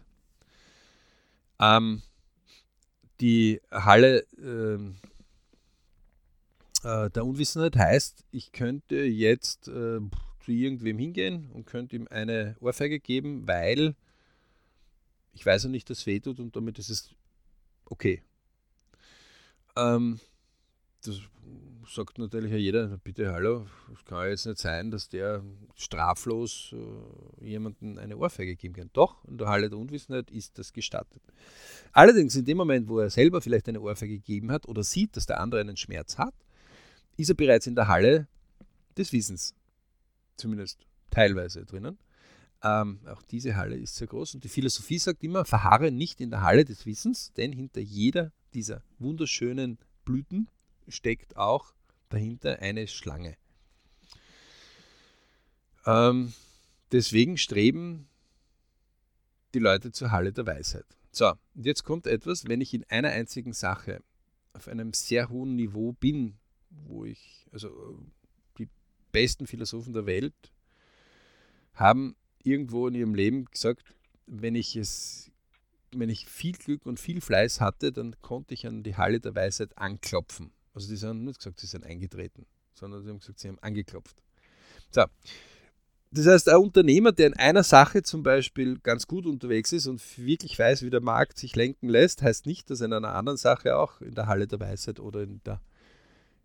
Ähm, die Halle äh, äh, der Unwissenheit heißt, ich könnte jetzt äh, zu irgendwem hingehen und könnte ihm eine Ohrfeige geben, weil ich weiß ja nicht, dass es weh tut und damit ist es okay. Ähm, das sagt natürlich ja jeder, bitte hallo, es kann ja jetzt nicht sein, dass der straflos äh, jemandem eine Ohrfeige geben kann. Doch, in der Halle der Unwissenheit ist das gestattet. Allerdings in dem Moment, wo er selber vielleicht eine Ohrfeige gegeben hat oder sieht, dass der andere einen Schmerz hat, ist er bereits in der Halle des Wissens. Zumindest teilweise drinnen. Ähm, auch diese Halle ist sehr groß und die Philosophie sagt immer, verharre nicht in der Halle des Wissens, denn hinter jeder dieser wunderschönen Blüten steckt auch dahinter eine Schlange. Ähm, deswegen streben die Leute zur Halle der Weisheit. So, und jetzt kommt etwas, wenn ich in einer einzigen Sache auf einem sehr hohen Niveau bin, wo ich, also die besten Philosophen der Welt haben irgendwo in ihrem Leben gesagt, wenn ich es, wenn ich viel Glück und viel Fleiß hatte, dann konnte ich an die Halle der Weisheit anklopfen. Also die haben nicht gesagt, sie sind eingetreten, sondern sie haben gesagt, sie haben angeklopft. So. Das heißt, ein Unternehmer, der in einer Sache zum Beispiel ganz gut unterwegs ist und wirklich weiß, wie der Markt sich lenken lässt, heißt nicht, dass er in einer anderen Sache auch in der Halle der Weisheit oder in der,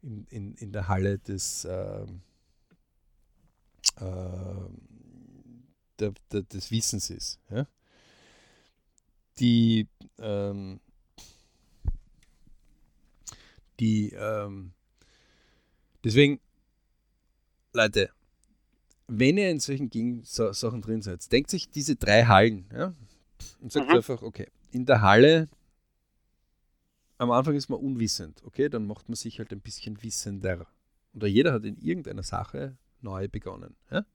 in, in, in der Halle des, äh, äh, der, der, des Wissens ist. Ja? Die ähm, die, ähm, deswegen, Leute, wenn ihr in solchen Gegen Sachen drin seid, denkt sich diese drei Hallen ja, und sagt mhm. einfach, okay, in der Halle, am Anfang ist man unwissend, okay, dann macht man sich halt ein bisschen wissender. Oder jeder hat in irgendeiner Sache neu begonnen. Ja?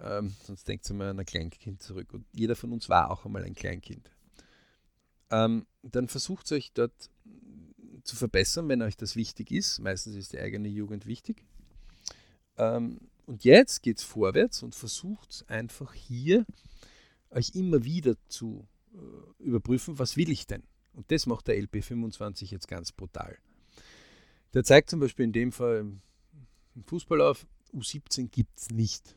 Ähm, sonst denkt mal an ein Kleinkind zurück. Und jeder von uns war auch einmal ein Kleinkind. Ähm, dann versucht euch dort zu verbessern, wenn euch das wichtig ist. Meistens ist die eigene Jugend wichtig. Ähm, und jetzt geht es vorwärts und versucht einfach hier euch immer wieder zu äh, überprüfen, was will ich denn? Und das macht der LP25 jetzt ganz brutal. Der zeigt zum Beispiel in dem Fall im Fußball auf, U17 gibt es nicht.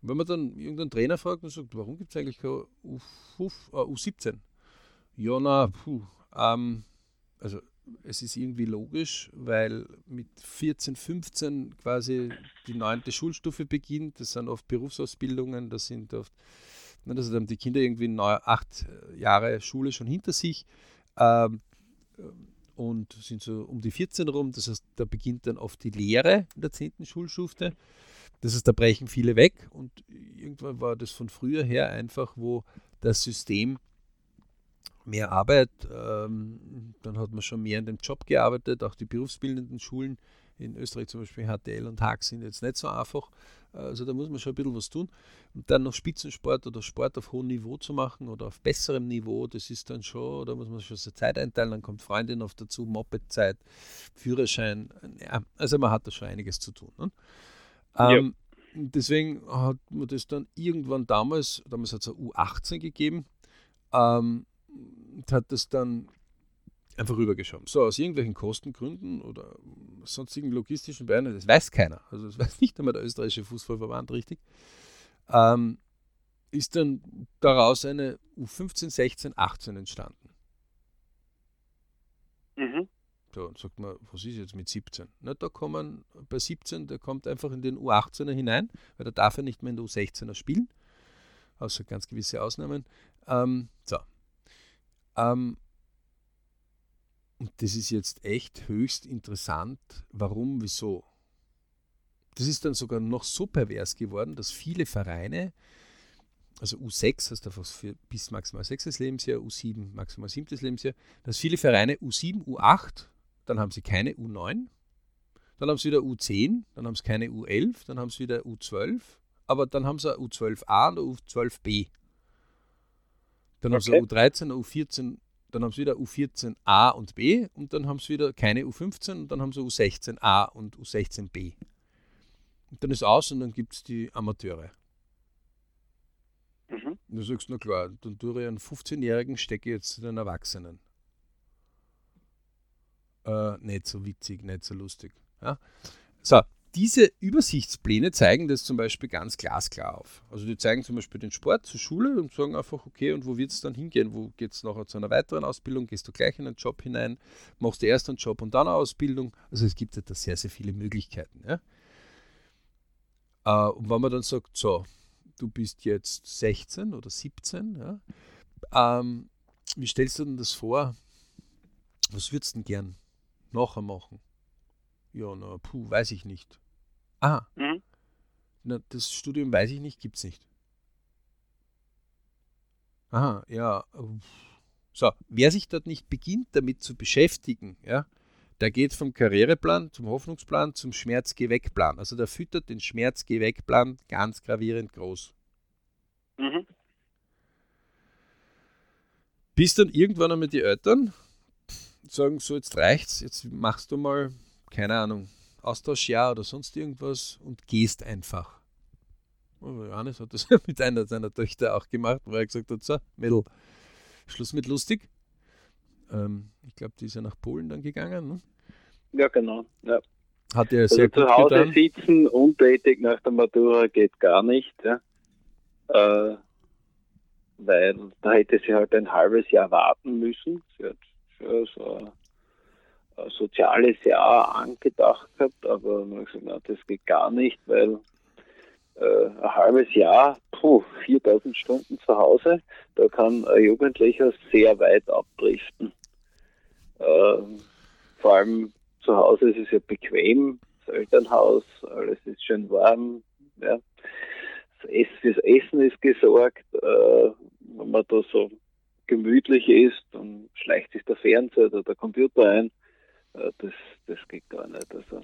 Und wenn man dann irgendeinen Trainer fragt und sagt, warum gibt es eigentlich kein U17? Äh, ja, na, puh, ähm, also es ist irgendwie logisch, weil mit 14, 15 quasi die neunte Schulstufe beginnt. Das sind oft Berufsausbildungen, das sind oft, also haben die Kinder irgendwie neun, acht Jahre Schule schon hinter sich ähm, und sind so um die 14 rum. Das heißt, da beginnt dann oft die Lehre in der 10. Schulstufe. Das heißt, da brechen viele weg und irgendwann war das von früher her einfach, wo das System mehr Arbeit. Ähm, dann hat man schon mehr in dem Job gearbeitet. Auch die berufsbildenden Schulen in Österreich, zum Beispiel HTL und Haag, sind jetzt nicht so einfach. Also da muss man schon ein bisschen was tun. Und dann noch Spitzensport oder Sport auf hohem Niveau zu machen oder auf besserem Niveau, das ist dann schon, da muss man schon so Zeit einteilen. Dann kommt Freundin noch dazu, Moped-Zeit, Führerschein. Ja, also man hat da schon einiges zu tun. Ne? Ähm, ja. Deswegen hat man das dann irgendwann damals, damals hat es eine U18 gegeben, ähm, und hat das dann einfach rübergeschoben. So, aus irgendwelchen Kostengründen oder sonstigen logistischen Beinen, das weiß keiner. Also das weiß nicht einmal der österreichische Fußballverband richtig. Ähm, ist dann daraus eine U15, 16, 18 entstanden. Mhm. So, und sagt man, was ist jetzt mit 17? Na, da kommen bei 17, der kommt einfach in den U18er hinein, weil da darf er nicht mehr in der U16er spielen, außer ganz gewisse Ausnahmen. Ähm, so, ähm, und das ist jetzt echt höchst interessant. Warum, wieso? das ist dann sogar noch so pervers geworden, dass viele Vereine, also U6 heißt einfach für bis maximal 6. Lebensjahr, U7 maximal 7. Lebensjahr, dass viele Vereine U7, U8, dann haben sie keine U9, dann haben sie wieder U10, dann haben sie keine U11, dann haben sie wieder U12, aber dann haben sie U12a und U12b. Dann okay. haben sie U13, U14, dann haben sie wieder U14a und b und dann haben sie wieder keine U15 und dann haben sie U16a und U16b. Und dann ist aus und dann gibt es die Amateure. Mhm. Du sagst, na klar, dann tue ich einen 15-Jährigen, stecke jetzt den Erwachsenen. Äh, nicht so witzig, nicht so lustig. Ja? So, diese Übersichtspläne zeigen das zum Beispiel ganz glasklar auf. Also die zeigen zum Beispiel den Sport zur Schule und sagen einfach, okay, und wo wird es dann hingehen? Wo geht es nachher zu einer weiteren Ausbildung? Gehst du gleich in einen Job hinein? Machst du erst einen Job und dann eine Ausbildung? Also es gibt ja da sehr, sehr viele Möglichkeiten. Ja? Äh, und wenn man dann sagt, so, du bist jetzt 16 oder 17, ja, ähm, wie stellst du denn das vor? Was würdest du denn gern nachher machen? Ja, na, puh, weiß ich nicht. Ah, mhm. na, das Studium weiß ich nicht, gibt es nicht. Aha, ja. So, wer sich dort nicht beginnt, damit zu beschäftigen, ja, der geht vom Karriereplan zum Hoffnungsplan zum Schmerz-Geh-Weg-Plan. Also der füttert den Schmerz-Geh-Weg-Plan ganz gravierend groß. Mhm. Bis dann irgendwann einmal die Eltern sagen, so jetzt reicht's, jetzt machst du mal, keine Ahnung, Austauschjahr oder sonst irgendwas und gehst einfach. Oh, Johannes hat das mit einer seiner Töchter auch gemacht, wo er gesagt hat, so, Mädel, Schluss mit lustig. Ähm, ich glaube, die ist ja nach Polen dann gegangen. Ne? Ja, genau. Ja. Hat er also sehr gut zu Hause getan. sitzen, untätig nach der Matura geht gar nicht. Ja. Äh, weil da hätte sie halt ein halbes Jahr warten müssen. Sie hat so soziales Jahr angedacht gehabt, aber man hat gesagt, das geht gar nicht, weil äh, ein halbes Jahr, puh, 4000 Stunden zu Hause, da kann ein Jugendlicher sehr weit abdriften. Äh, vor allem zu Hause ist es ja bequem, das Elternhaus, alles ist schön warm. Ja. Das Essen, fürs Essen ist gesorgt. Äh, wenn man da so gemütlich ist, dann schleicht sich der Fernseher oder der Computer ein. Äh, das, das geht gar nicht. Also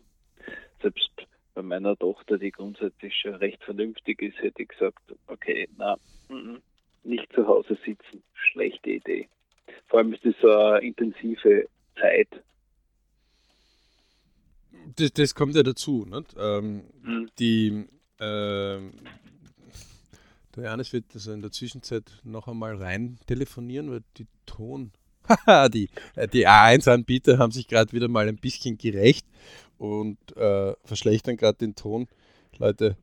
selbst bei meiner Tochter, die grundsätzlich schon recht vernünftig ist, hätte ich gesagt, okay, na, nicht zu Hause sitzen, schlechte Idee. Vor allem ist das so eine intensive Zeit. Das, das kommt ja dazu. Nicht? Ähm, hm. Die, äh, der Janis wird also in der Zwischenzeit noch einmal rein telefonieren, weil die Ton. die, äh, die A1-Anbieter haben sich gerade wieder mal ein bisschen gerecht und äh, verschlechtern gerade den Ton. Leute,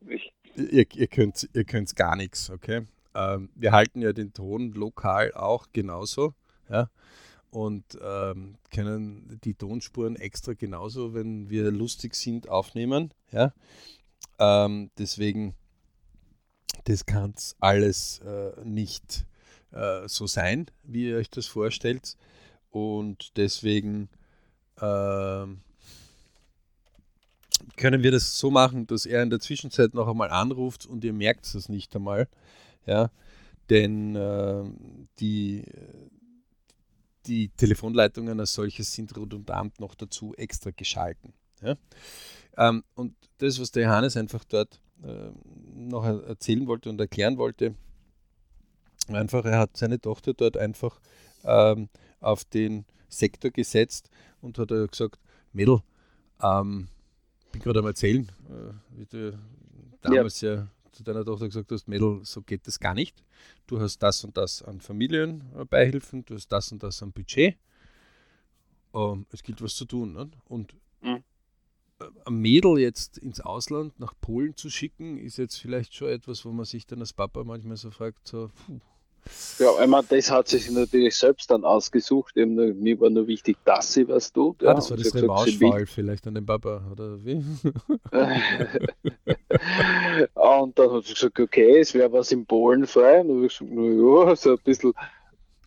ihr, ihr könnt ihr könnt's gar nichts, okay? Ähm, wir halten ja den Ton lokal auch genauso, ja? Und ähm, können die Tonspuren extra genauso, wenn wir lustig sind, aufnehmen, ja? Ähm, deswegen das kann alles äh, nicht äh, so sein, wie ihr euch das vorstellt. Und deswegen äh, können wir das so machen, dass er in der Zwischenzeit noch einmal anruft und ihr merkt es nicht einmal. Ja, denn äh, die, die Telefonleitungen als solches sind redundant noch dazu extra geschalten. Ja? Ähm, und das, was der Johannes einfach dort äh, noch erzählen wollte und erklären wollte. Einfach, er hat seine Tochter dort einfach ähm, auf den Sektor gesetzt und hat gesagt, Mädel, ähm, bin gerade am erzählen, äh, wie du damals ja. ja. zu deiner Tochter gesagt hast, Mädel, so geht das gar nicht. Du hast das und das an Familienbeihilfen, du hast das und das an Budget. Ähm, es gilt was zu tun. Ne? Und mhm ein Mädel jetzt ins Ausland nach Polen zu schicken, ist jetzt vielleicht schon etwas, wo man sich dann als Papa manchmal so fragt, so, puh. Ja, meine, das hat sich natürlich selbst dann ausgesucht. Eben, mir war nur wichtig, dass sie was tut. Ja, ah, das war das Revanche-Wahl vielleicht an den Papa, oder wie? und dann hat sie gesagt, okay, es wäre was in Polen frei. Und dann habe ich gesagt, naja, so ein bisschen,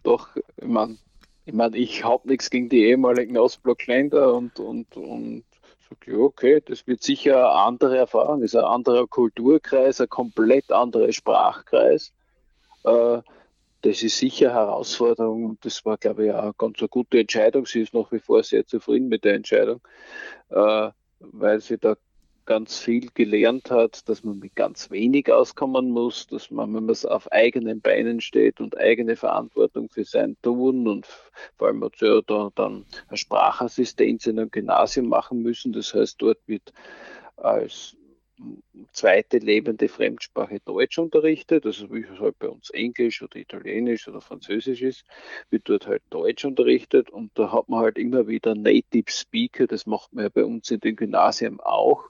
doch, ich meine, ich, mein, ich habe nichts gegen die ehemaligen Ostblockländer und, und, und Sag ich, okay, das wird sicher eine andere Erfahrung, das ist ein anderer Kulturkreis, ein komplett anderer Sprachkreis. Äh, das ist sicher eine Herausforderung. Das war, glaube ich, auch ganz eine gute Entscheidung. Sie ist nach wie vor sehr zufrieden mit der Entscheidung, äh, weil sie da ganz viel gelernt hat, dass man mit ganz wenig auskommen muss, dass man, wenn man auf eigenen Beinen steht und eigene Verantwortung für sein Tun und vor allem hat sie ja da dann eine Sprachassistenz in einem Gymnasium machen müssen. Das heißt, dort wird als zweite lebende Fremdsprache Deutsch unterrichtet, also wie es halt bei uns Englisch oder Italienisch oder Französisch ist, wird dort halt Deutsch unterrichtet und da hat man halt immer wieder Native Speaker, das macht man ja bei uns in den Gymnasien auch,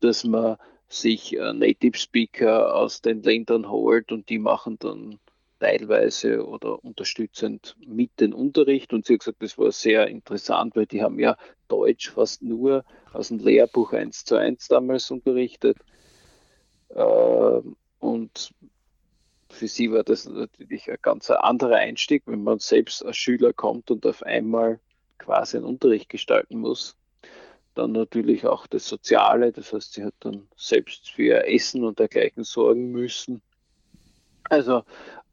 dass man sich äh, Native Speaker aus den Ländern holt und die machen dann teilweise oder unterstützend mit den Unterricht. Und sie hat gesagt, das war sehr interessant, weil die haben ja Deutsch fast nur aus dem Lehrbuch 1 zu 1 damals unterrichtet. Ähm, und für sie war das natürlich ein ganz anderer Einstieg, wenn man selbst als Schüler kommt und auf einmal quasi einen Unterricht gestalten muss. Dann natürlich auch das Soziale, das heißt, sie hat dann selbst für ihr Essen und dergleichen sorgen müssen. Also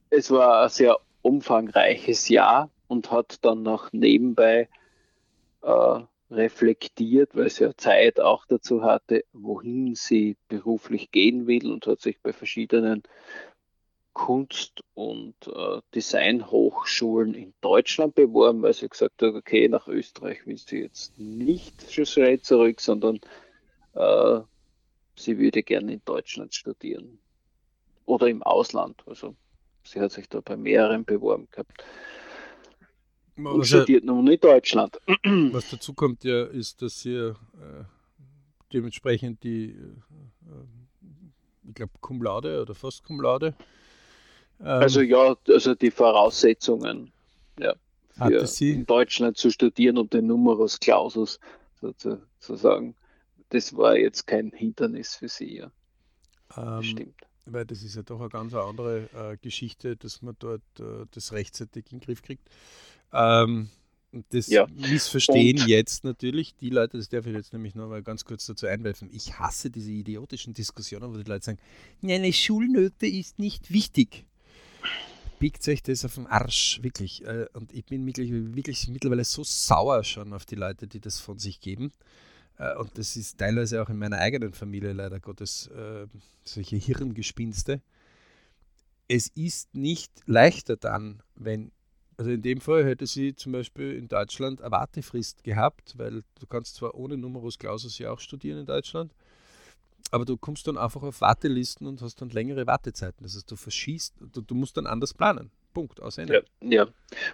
es war ein sehr umfangreiches Jahr und hat dann noch nebenbei äh, reflektiert, weil sie ja Zeit auch dazu hatte, wohin sie beruflich gehen will und hat sich bei verschiedenen Kunst- und äh, Designhochschulen in Deutschland beworben, weil sie gesagt hat, okay, nach Österreich will sie jetzt nicht schnell zurück, sondern äh, sie würde gerne in Deutschland studieren oder im Ausland. Also sie hat sich da bei mehreren beworben gehabt. Und studiert nun in Deutschland. Was dazu kommt ja, ist, dass sie äh, dementsprechend die, äh, ich glaube, Cum Laude oder fast Cum Laude ähm, also ja, also die Voraussetzungen ja, für in Deutschland zu studieren und den Numerus Clausus sozusagen, das war jetzt kein Hindernis für sie. Ja. Ähm, Stimmt. Weil das ist ja doch eine ganz andere äh, Geschichte, dass man dort äh, das rechtzeitig in den Griff kriegt. Ähm, das ja. missverstehen und jetzt natürlich die Leute, das darf ich jetzt nämlich noch mal ganz kurz dazu einwerfen. Ich hasse diese idiotischen Diskussionen, wo die Leute sagen, eine Schulnote ist nicht wichtig biegt sich das auf den Arsch, wirklich. Äh, und ich bin wirklich, wirklich mittlerweile so sauer schon auf die Leute, die das von sich geben. Äh, und das ist teilweise auch in meiner eigenen Familie leider Gottes äh, solche Hirngespinste. Es ist nicht leichter dann, wenn, also in dem Fall hätte sie zum Beispiel in Deutschland eine Wartefrist gehabt, weil du kannst zwar ohne Numerus Clausus ja auch studieren in Deutschland, aber du kommst dann einfach auf Wartelisten und hast dann längere Wartezeiten. Das heißt, du verschießt, du, du musst dann anders planen. Punkt, aus Ende. Ja, ja,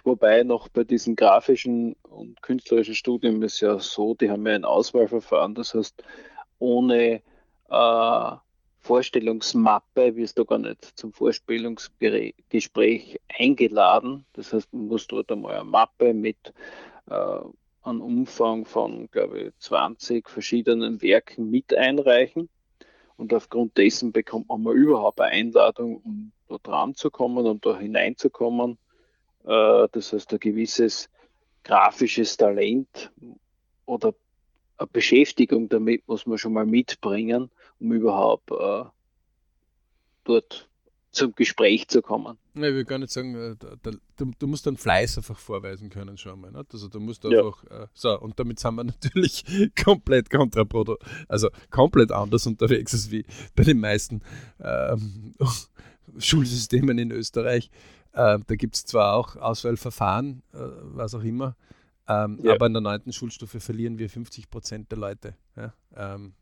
wobei noch bei diesen grafischen und künstlerischen Studien ist ja so, die haben ja ein Auswahlverfahren, das heißt, ohne äh, Vorstellungsmappe wirst du gar nicht zum Vorstellungsgespräch eingeladen. Das heißt, man muss dort einmal eine Mappe mit äh, einem Umfang von, glaube ich, 20 verschiedenen Werken mit einreichen. Und aufgrund dessen bekommt man mal überhaupt eine Einladung, um da dran zu kommen und da hineinzukommen. Äh, das heißt, ein gewisses grafisches Talent oder eine Beschäftigung damit muss man schon mal mitbringen, um überhaupt äh, dort zum Gespräch zu kommen. Ja, ich will gar nicht sagen, äh, du, du, musst dann Fleiß einfach vorweisen können schon mal. Nicht? Also du musst einfach, ja. so, und damit sind wir natürlich komplett kontraprodo, also komplett anders unterwegs als wie bei den meisten ähm, Schulsystemen in Österreich. Äh, da gibt es zwar auch Auswahlverfahren, äh, was auch immer, ähm, ja. aber in der neunten Schulstufe verlieren wir 50 Prozent der Leute. Ja? Ähm,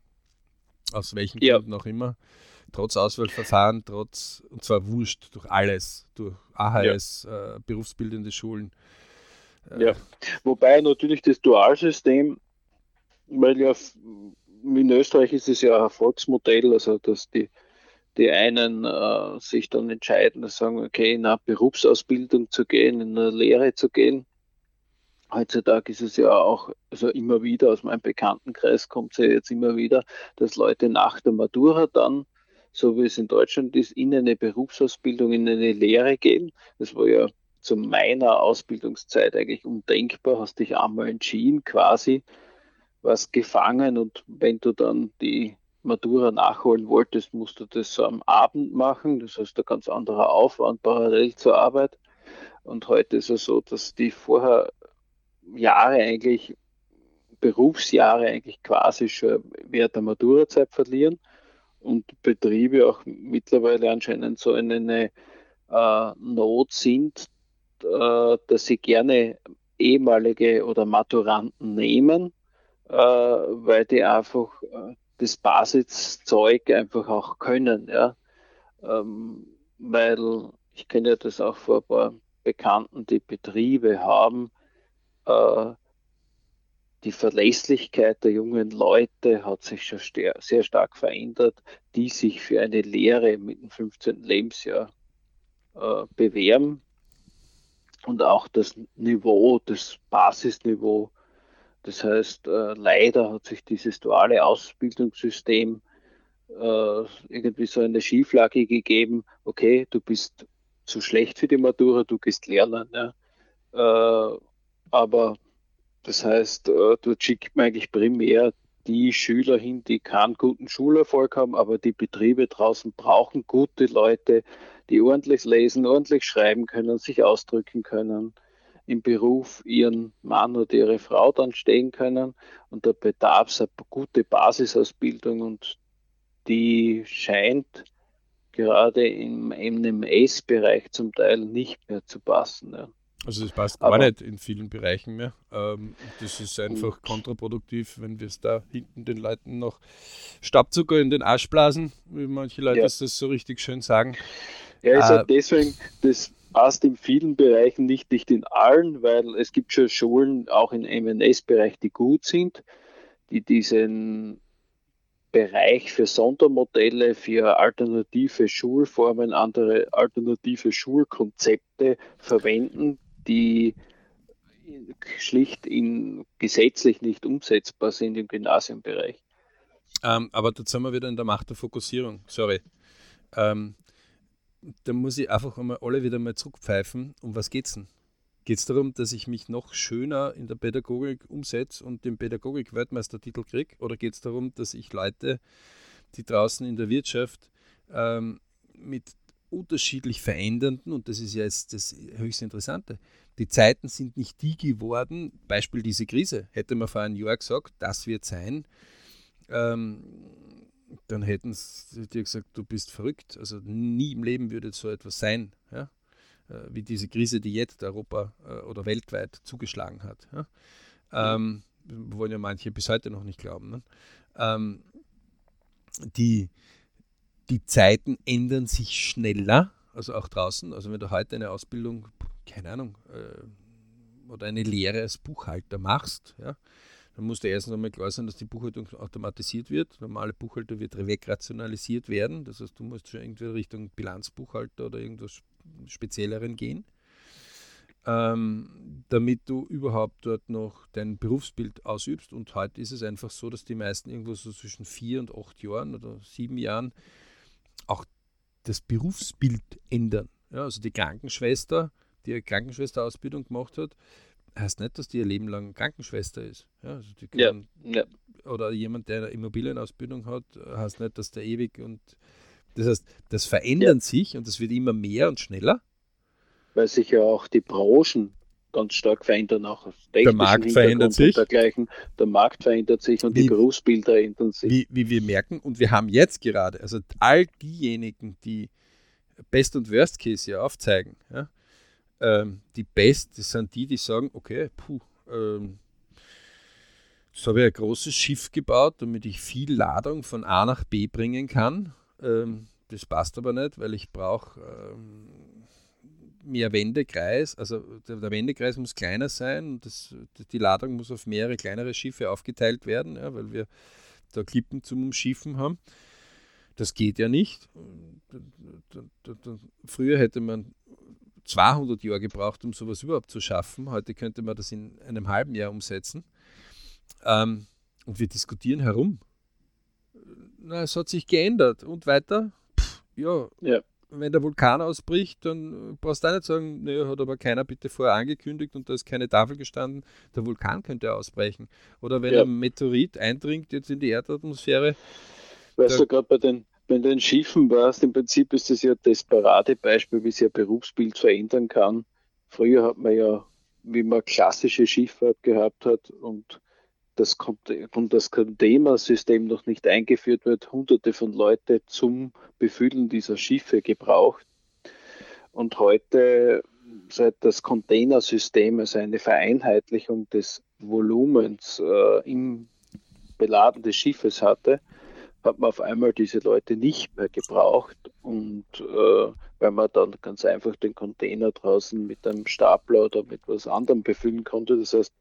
aus welchen Gründen auch immer trotz Auswahlverfahren, trotz, und zwar wurscht, durch alles, durch AHS, ja. äh, berufsbildende Schulen. Äh, ja, wobei natürlich das Dualsystem, weil ja in Österreich ist es ja ein Erfolgsmodell, also dass die, die einen äh, sich dann entscheiden, sagen, okay, in eine Berufsausbildung zu gehen, in eine Lehre zu gehen. Heutzutage ist es ja auch, also immer wieder aus meinem Bekanntenkreis kommt es ja jetzt immer wieder, dass Leute nach der Matura dann so wie es in Deutschland ist, in eine Berufsausbildung, in eine Lehre gehen. Das war ja zu meiner Ausbildungszeit eigentlich undenkbar, hast dich einmal entschieden quasi was gefangen und wenn du dann die Matura nachholen wolltest, musst du das am Abend machen. Das heißt, ein ganz anderer Aufwand parallel zur Arbeit. Und heute ist es so, dass die vorher Jahre eigentlich, Berufsjahre eigentlich quasi schon während der Maturazeit verlieren und Betriebe auch mittlerweile anscheinend so in eine äh, Not sind, äh, dass sie gerne ehemalige oder Maturanten nehmen, äh, weil die einfach äh, das Basiszeug einfach auch können. Ja? Ähm, weil ich kenne ja das auch vor ein paar Bekannten, die Betriebe haben. Äh, die Verlässlichkeit der jungen Leute hat sich schon sehr stark verändert, die sich für eine Lehre mit dem 15. Lebensjahr äh, bewerben. Und auch das Niveau, das Basisniveau das heißt, äh, leider hat sich dieses duale Ausbildungssystem äh, irgendwie so eine Schieflage gegeben. Okay, du bist zu schlecht für die Matura, du gehst lernen. Ja. Äh, aber das heißt, äh, dort schickt man eigentlich primär die Schüler hin, die keinen guten Schulerfolg haben, aber die Betriebe draußen brauchen gute Leute, die ordentlich lesen, ordentlich schreiben können, sich ausdrücken können im Beruf ihren Mann oder ihre Frau dann stehen können. Und da bedarf es eine gute Basisausbildung und die scheint gerade im MMS-Bereich zum Teil nicht mehr zu passen. Ja. Also das passt Aber, gar nicht in vielen Bereichen mehr. Ähm, das ist einfach kontraproduktiv, wenn wir es da hinten den Leuten noch Stabzucker in den Arsch blasen, wie manche Leute ja. das so richtig schön sagen. Ja, ich äh, deswegen, das passt in vielen Bereichen nicht, nicht in allen, weil es gibt schon Schulen, auch im MNS-Bereich, die gut sind, die diesen Bereich für Sondermodelle, für alternative Schulformen, andere alternative Schulkonzepte verwenden, die schlicht in, gesetzlich nicht umsetzbar sind im Gymnasiumbereich. Ähm, aber da sind wir wieder in der Macht der Fokussierung. Sorry. Ähm, da muss ich einfach einmal alle wieder mal zurückpfeifen. Um was geht's denn? Geht es darum, dass ich mich noch schöner in der Pädagogik umsetze und den Pädagogik-Weltmeistertitel kriege? Oder geht es darum, dass ich Leute, die draußen in der Wirtschaft ähm, mit unterschiedlich verändernden, und das ist ja jetzt das höchst Interessante, die Zeiten sind nicht die geworden, Beispiel diese Krise, hätte man vor einem Jahr gesagt, das wird sein, ähm, dann hätten sie dir gesagt, du bist verrückt. Also nie im Leben würde so etwas sein, ja? Äh, wie diese Krise, die jetzt Europa äh, oder weltweit zugeschlagen hat. Ja? Ähm, wollen ja manche bis heute noch nicht glauben. Ne? Ähm, die, die Zeiten ändern sich schneller, also auch draußen. Also wenn du heute eine Ausbildung, keine Ahnung, äh, oder eine Lehre als Buchhalter machst, ja, dann muss dir erstens einmal klar sein, dass die Buchhaltung automatisiert wird. Normale Buchhalter wird wegrationalisiert werden. Das heißt, du musst schon irgendwie Richtung Bilanzbuchhalter oder irgendwas Spezielleren gehen. Ähm, damit du überhaupt dort noch dein Berufsbild ausübst. Und heute ist es einfach so, dass die meisten irgendwo so zwischen vier und acht Jahren oder sieben Jahren auch das Berufsbild ändern. Ja, also die Krankenschwester, die eine Krankenschwesterausbildung gemacht hat, heißt nicht, dass die ihr Leben lang Krankenschwester ist. Ja, also kann, ja, ja. Oder jemand, der eine Immobilienausbildung hat, heißt nicht, dass der ewig und das heißt, das verändert ja. sich und es wird immer mehr und schneller. Weil sich ja auch die Branchen ganz stark verändern, auch der Markt verändert sich. Dergleichen. Der Markt verändert sich und wie, die Berufsbilder ändern sich. Wie, wie wir merken, und wir haben jetzt gerade, also all diejenigen, die Best- und Worst-Case ja aufzeigen, ja, ähm, die Best das sind die, die sagen, okay, puh, ähm, jetzt habe ich ein großes Schiff gebaut, damit ich viel Ladung von A nach B bringen kann. Ähm, das passt aber nicht, weil ich brauche ähm, mehr Wendekreis. Also der, der, Wendekreis muss kleiner sein und das, die Ladung muss auf mehrere kleinere Schiffe aufgeteilt werden, ja, weil wir da Klippen zum Umschiffen haben. Das geht ja nicht. Früher hätte man 200 Jahre gebraucht, um sowas überhaupt zu schaffen. Heute könnte man das in einem halben Jahr umsetzen. Ähm, und wir diskutieren herum. Na, es hat sich geändert. Und weiter? Pff, ja. ja. wenn der Vulkan ausbricht, dann brauchst du auch nicht sagen, naja, hat aber keiner bitte vorher angekündigt und da ist keine Tafel gestanden, der Vulkan könnte ausbrechen. Oder wenn ja. ein Meteorit eindringt jetzt in die Erdatmosphäre. Weißt du, gerade bei den, bei den Schiffen warst, im Prinzip ist das ja das Paradebeispiel, wie sich ein Berufsbild verändern kann. Früher hat man ja, wie man klassische Schifffahrt gehabt hat und das, und das Containersystem noch nicht eingeführt wird, hunderte von Leuten zum Befüllen dieser Schiffe gebraucht. Und heute, seit das Containersystem, also eine Vereinheitlichung des Volumens äh, im Beladen des Schiffes hatte, hat man auf einmal diese Leute nicht mehr gebraucht und äh, weil man dann ganz einfach den Container draußen mit einem Stapler oder mit was anderem befüllen konnte. Das heißt,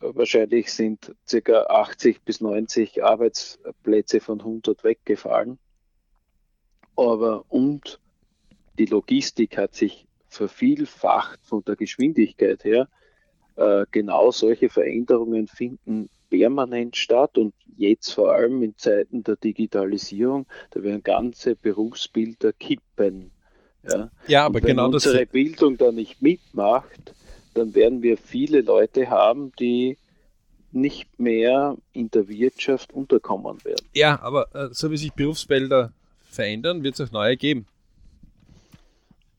wahrscheinlich sind ca. 80 bis 90 Arbeitsplätze von 100 weggefallen. Aber und die Logistik hat sich vervielfacht von der Geschwindigkeit her. Äh, genau solche Veränderungen finden permanent statt und jetzt vor allem in Zeiten der Digitalisierung, da werden ganze Berufsbilder kippen. Ja, ja aber wenn genau unsere das... Bildung da nicht mitmacht, dann werden wir viele Leute haben, die nicht mehr in der Wirtschaft unterkommen werden. Ja, aber äh, so wie sich Berufsfelder verändern, wird es auch neue geben.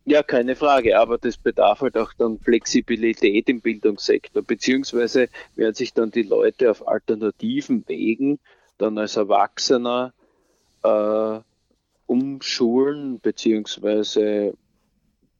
Ja, keine Frage, aber das bedarf halt auch dann Flexibilität im Bildungssektor, beziehungsweise werden sich dann die Leute auf alternativen Wegen dann als Erwachsener äh, umschulen, beziehungsweise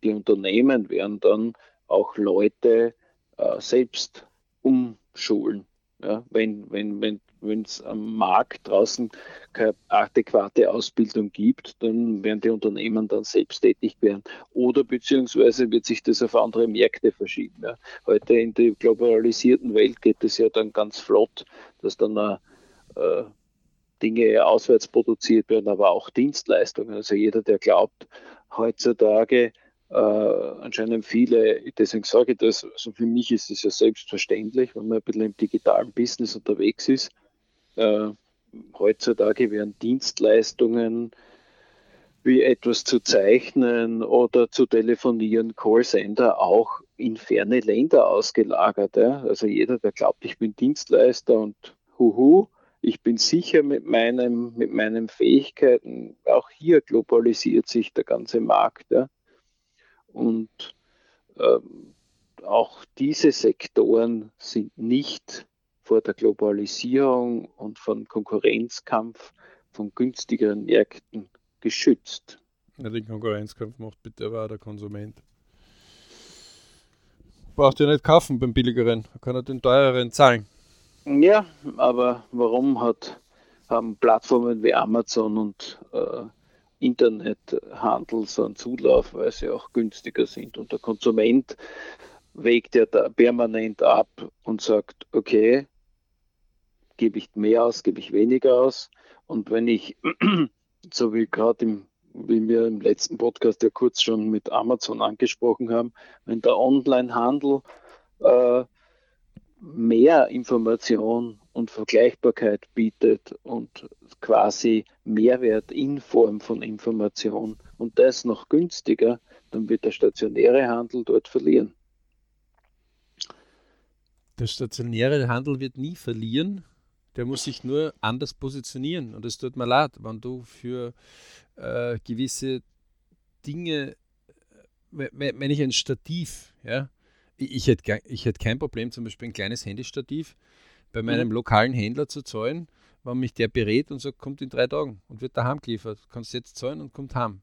die Unternehmen werden dann auch Leute äh, selbst umschulen. Ja, wenn wenn wenn wenn es am Markt draußen keine adäquate Ausbildung gibt, dann werden die Unternehmen dann selbst tätig werden. Oder beziehungsweise wird sich das auf andere Märkte verschieben. Ja. Heute in der globalisierten Welt geht es ja dann ganz flott, dass dann äh, Dinge auswärts produziert werden, aber auch Dienstleistungen. Also jeder, der glaubt, heutzutage äh, anscheinend viele, deswegen sage ich das, also für mich ist es ja selbstverständlich, wenn man ein bisschen im digitalen Business unterwegs ist. Äh, heutzutage werden Dienstleistungen wie etwas zu zeichnen oder zu telefonieren, Callcenter auch in ferne Länder ausgelagert. Ja? Also jeder, der glaubt, ich bin Dienstleister und huhu, ich bin sicher mit, meinem, mit meinen Fähigkeiten, auch hier globalisiert sich der ganze Markt. Ja? Und ähm, auch diese Sektoren sind nicht vor der Globalisierung und von Konkurrenzkampf von günstigeren Märkten geschützt. Ja, den Konkurrenzkampf macht bitte aber auch der Konsument. Braucht ihr nicht kaufen beim billigeren, kann er den teureren zahlen. Ja, aber warum hat, haben Plattformen wie Amazon und äh, Internethandel so einen Zulauf, weil sie auch günstiger sind. Und der Konsument wägt ja da permanent ab und sagt, okay, gebe ich mehr aus, gebe ich weniger aus. Und wenn ich, so wie gerade im, wie wir im letzten Podcast ja kurz schon mit Amazon angesprochen haben, wenn der Onlinehandel äh, mehr Information und Vergleichbarkeit bietet und quasi Mehrwert in Form von Information und das noch günstiger, dann wird der stationäre Handel dort verlieren. Der stationäre Handel wird nie verlieren. Der muss sich nur anders positionieren. Und es tut mir leid, wenn du für äh, gewisse Dinge, wenn ich ein Stativ, ja, ich, ich hätte ich hätt kein Problem, zum Beispiel ein kleines Handystativ bei meinem mhm. lokalen Händler zu zahlen, wenn mich der berät und sagt, kommt in drei Tagen und wird daheim geliefert. Kannst jetzt zahlen und kommt heim.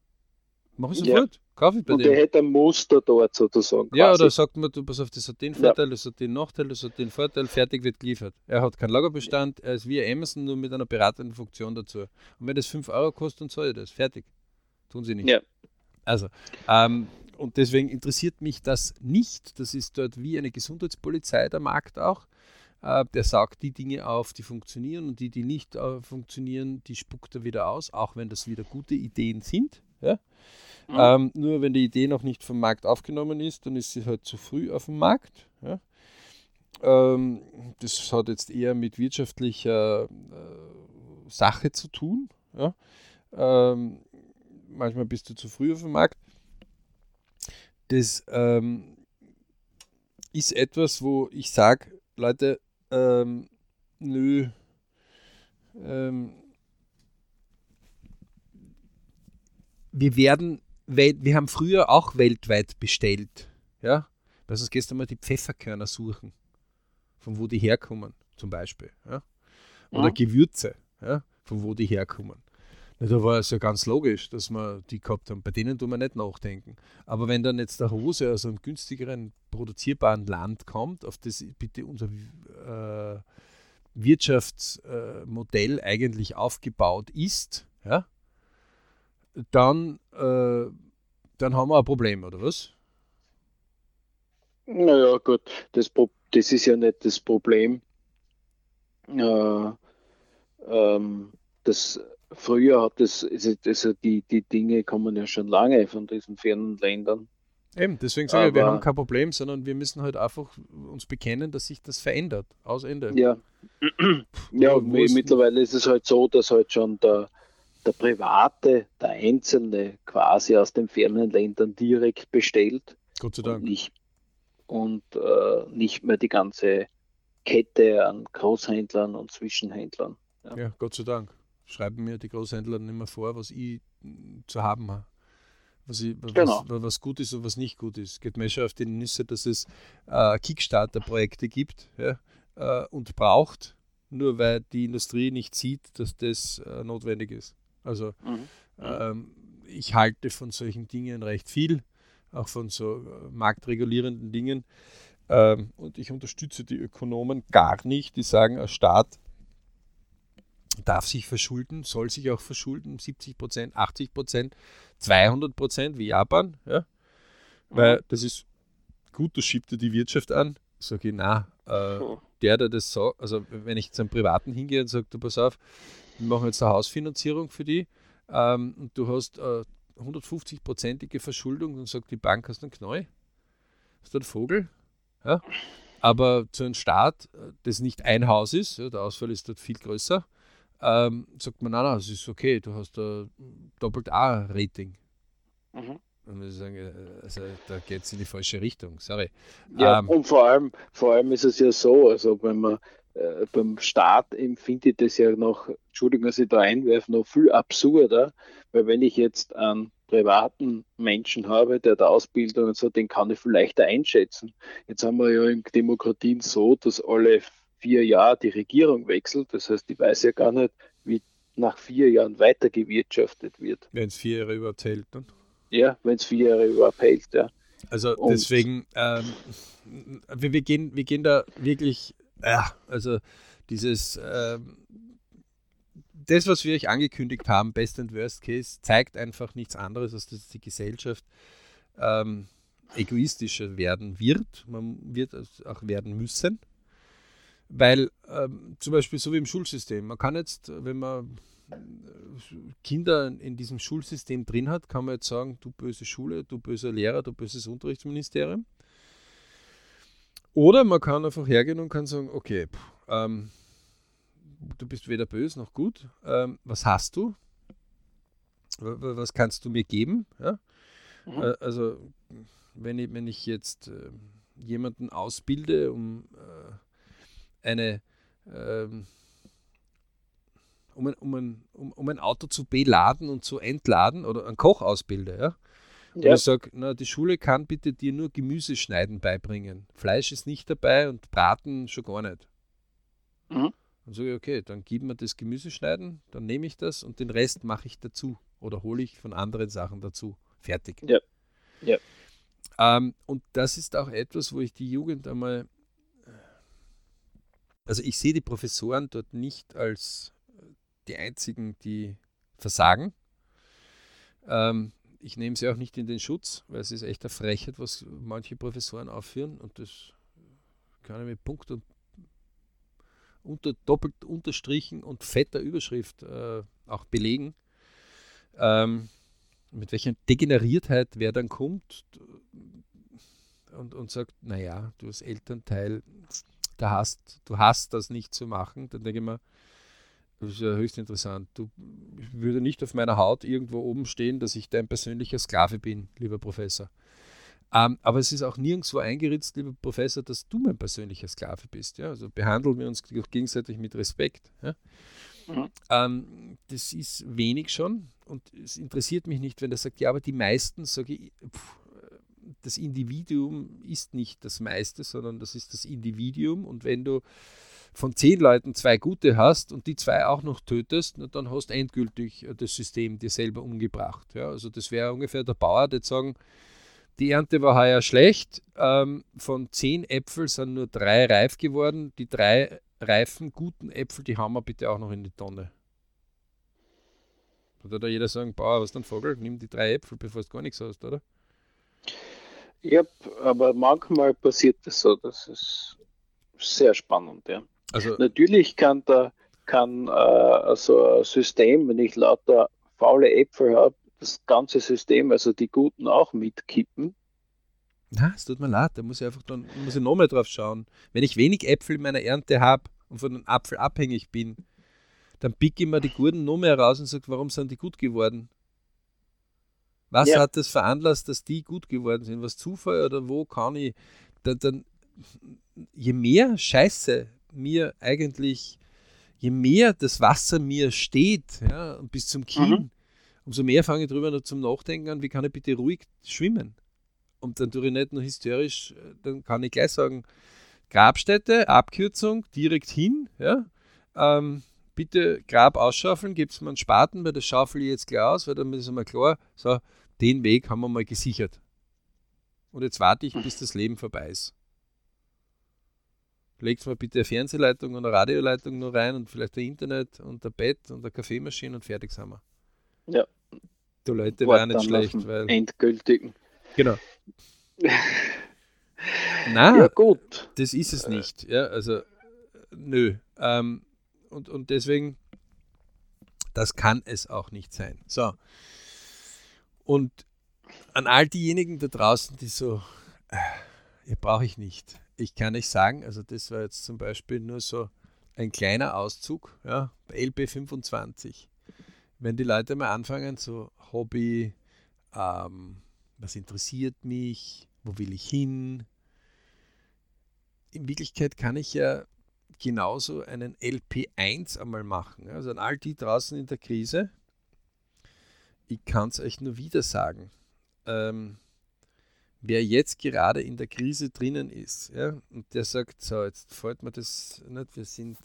Mach ich sofort. Ja. Kaufe ich bei und dem. der hätte ein Muster dort sozusagen. Ja, quasi. oder sagt man, du pass auf, das hat den Vorteil, ja. das hat den Nachteil, das hat den Vorteil, fertig wird geliefert. Er hat keinen Lagerbestand, er ist wie Amazon, nur mit einer beratenden Funktion dazu. Und wenn das 5 Euro kostet, dann ich das. Fertig. Tun sie nicht. Ja. Also, ähm, und deswegen interessiert mich das nicht. Das ist dort wie eine Gesundheitspolizei, der Markt auch. Äh, der saugt die Dinge auf, die funktionieren und die, die nicht äh, funktionieren, die spuckt er wieder aus, auch wenn das wieder gute Ideen sind. Ja? Mhm. Ähm, nur wenn die Idee noch nicht vom Markt aufgenommen ist, dann ist sie halt zu früh auf dem Markt. Ja? Ähm, das hat jetzt eher mit wirtschaftlicher äh, Sache zu tun. Ja? Ähm, manchmal bist du zu früh auf dem Markt. Das ähm, ist etwas, wo ich sage, Leute, ähm, nö, wir werden, wir haben früher auch weltweit bestellt, ja, lass uns gestern mal die Pfefferkörner suchen, von wo die herkommen, zum Beispiel, ja, oder ja. Gewürze, ja, von wo die herkommen. Ja, da war es ja ganz logisch, dass wir die gehabt haben. Bei denen tun wir nicht nachdenken. Aber wenn dann jetzt der Hose aus einem günstigeren produzierbaren Land kommt, auf das bitte unser äh, Wirtschaftsmodell äh, eigentlich aufgebaut ist, ja, dann, äh, dann haben wir ein Problem, oder was? Naja, gut, das, das ist ja nicht das Problem. Äh, ähm, das früher hat es, also, die, die Dinge kommen ja schon lange von diesen fernen Ländern. Eben, deswegen sage ich, wir haben kein Problem, sondern wir müssen halt einfach uns bekennen, dass sich das verändert. Aus Ende. Ja, ja mittlerweile ist es halt so, dass halt schon der, der Private, der Einzelne quasi aus den fernen Ländern direkt bestellt. Gott sei Dank. Und nicht, und, äh, nicht mehr die ganze Kette an Großhändlern und Zwischenhändlern. Ja, ja Gott sei Dank schreiben mir die Großhändler nicht mehr vor, was ich zu haben habe. Was, ich, genau. was, was, gut ist und was nicht gut ist. Geht mir schon auf die Nüsse, dass es äh, Kickstarter-Projekte gibt ja, äh, und braucht, nur weil die Industrie nicht sieht, dass das äh, notwendig ist. Also mhm. ähm, ich halte von solchen Dingen recht viel, auch von so äh, marktregulierenden Dingen. Ähm, und ich unterstütze die Ökonomen gar nicht, die sagen, ein Staat darf sich verschulden, soll sich auch verschulden, 70 Prozent, 80 Prozent, 200 Prozent wie Japan, ja, weil mhm. das ist gut, das schiebt dir die Wirtschaft an. Sage ich, na, äh, der, der das so, also wenn ich zu einem Privaten hingehe und sage, du pass auf, wir machen jetzt eine Hausfinanzierung für die ähm, und du hast äh, 150-prozentige Verschuldung, dann sagt die Bank, hast du einen Knall? Hast du einen Vogel? Ja? Aber zu einem Staat, äh, das nicht ein Haus ist, ja, der Ausfall ist dort viel größer, ähm, sagt man, nein, nein, es ist okay, du hast ein doppelt A-Rating. Mhm. Und ich sagen, äh, also da geht es in die falsche Richtung, sorry. Ja, ähm, und vor allem, vor allem ist es ja so, also wenn man äh, beim Staat empfinde ich das ja noch, Entschuldigung, dass ich da einwerfe, noch viel absurder, weil wenn ich jetzt einen privaten Menschen habe, der der Ausbildung und so, den kann ich vielleicht einschätzen. Jetzt haben wir ja in Demokratien so, dass alle vier Jahre die Regierung wechselt. Das heißt, ich weiß ja gar nicht, wie nach vier Jahren weiter gewirtschaftet wird. Wenn es vier Jahre überhaupt hält, ne? Ja, wenn es vier Jahre überhaupt hält, ja. Also Und deswegen, ähm, wir, wir, gehen, wir gehen da wirklich, ja, also dieses, ähm, das, was wir euch angekündigt haben, Best and Worst Case, zeigt einfach nichts anderes, als dass die Gesellschaft ähm, egoistischer werden wird. Man wird es auch werden müssen. Weil ähm, zum Beispiel so wie im Schulsystem, man kann jetzt, wenn man äh, Kinder in diesem Schulsystem drin hat, kann man jetzt sagen, du böse Schule, du böser Lehrer, du böses Unterrichtsministerium. Oder man kann einfach hergehen und kann sagen, okay, pff, ähm, du bist weder böse noch gut, ähm, was hast du? Was kannst du mir geben? Ja? Mhm. Äh, also wenn ich, wenn ich jetzt äh, jemanden ausbilde, um äh, eine, ähm, um, ein, um, ein, um, um ein Auto zu beladen und zu entladen oder einen Koch ausbilde, ja. Und ja. ich sage, na, die Schule kann bitte dir nur Gemüseschneiden beibringen. Fleisch ist nicht dabei und Braten schon gar nicht. Mhm. Dann sage ich, okay, dann gib mir das Gemüseschneiden, dann nehme ich das und den Rest mache ich dazu oder hole ich von anderen Sachen dazu. Fertig. Ja. ja. Ähm, und das ist auch etwas, wo ich die Jugend einmal also ich sehe die Professoren dort nicht als die einzigen, die versagen. Ähm, ich nehme sie auch nicht in den Schutz, weil es ist echt eine Frechheit, was manche Professoren aufführen und das kann ich mit Punkt und unter, doppelt unterstrichen und fetter Überschrift äh, auch belegen. Ähm, mit welcher Degeneriertheit wer dann kommt und, und sagt, naja, du als Elternteil da hast, du hast das nicht zu machen, dann denke ich mir, Das ist ja höchst interessant. Du würde nicht auf meiner Haut irgendwo oben stehen, dass ich dein persönlicher Sklave bin, lieber Professor. Ähm, aber es ist auch nirgendwo eingeritzt, lieber Professor, dass du mein persönlicher Sklave bist. Ja? Also behandeln wir uns gegenseitig mit Respekt. Ja? Mhm. Ähm, das ist wenig schon und es interessiert mich nicht, wenn er sagt, ja, aber die meisten, sage ich, pff, das Individuum ist nicht das meiste, sondern das ist das Individuum und wenn du von zehn Leuten zwei gute hast und die zwei auch noch tötest, dann hast du endgültig das System dir selber umgebracht. Ja, also das wäre ungefähr der Bauer, der sagen, die Ernte war heuer schlecht. Ähm, von zehn Äpfeln sind nur drei reif geworden. Die drei reifen, guten Äpfel, die haben wir bitte auch noch in die Tonne. Würde da jeder sagen, Bauer, was ein Vogel? Nimm die drei Äpfel, bevor du gar nichts hast, oder? Ja, aber manchmal passiert das so. Das ist sehr spannend, ja. Also, Natürlich kann da kann äh, so ein System, wenn ich lauter faule Äpfel habe, das ganze System, also die guten auch mitkippen. Na, es tut mir leid, da muss ich einfach dann muss ich nochmal drauf schauen. Wenn ich wenig Äpfel in meiner Ernte habe und von einem Apfel abhängig bin, dann pick ich mir die guten noch mehr raus und sage, warum sind die gut geworden? Was ja. hat das veranlasst, dass die gut geworden sind? Was Zufall oder wo kann ich? Dann, dann, je mehr Scheiße mir eigentlich, je mehr das Wasser mir steht, ja, bis zum Kinn, mhm. umso mehr fange ich drüber zum Nachdenken an, wie kann ich bitte ruhig schwimmen? Und dann tue ich nicht nur hysterisch, dann kann ich gleich sagen, Grabstätte, Abkürzung, direkt hin, ja. Ähm, bitte Grab ausschaufeln, gibt es mir einen Spaten, weil das schaufel ich jetzt gleich aus, weil dann ist einmal klar, so, den Weg haben wir mal gesichert. Und jetzt warte ich, bis das Leben vorbei ist. Legt mal bitte eine Fernsehleitung und eine Radioleitung noch rein und vielleicht ein Internet und ein Bett und eine Kaffeemaschine und fertig sind wir. Ja. Die Leute waren nicht schlecht, weil. Endgültigen. Genau. Na, ja, gut. Das ist es nicht. Ja, also, nö. Ähm, und, und deswegen, das kann es auch nicht sein. So. Und an all diejenigen da draußen, die so, äh, ja, brauche ich nicht. Ich kann nicht sagen, also das war jetzt zum Beispiel nur so ein kleiner Auszug, ja, bei LP25. Wenn die Leute mal anfangen, so Hobby, ähm, was interessiert mich, wo will ich hin? In Wirklichkeit kann ich ja genauso einen LP1 einmal machen. Also an all die draußen in der Krise, ich kann es euch nur wieder sagen. Ähm, wer jetzt gerade in der Krise drinnen ist, ja, und der sagt, so, jetzt fällt mir das nicht, wir sind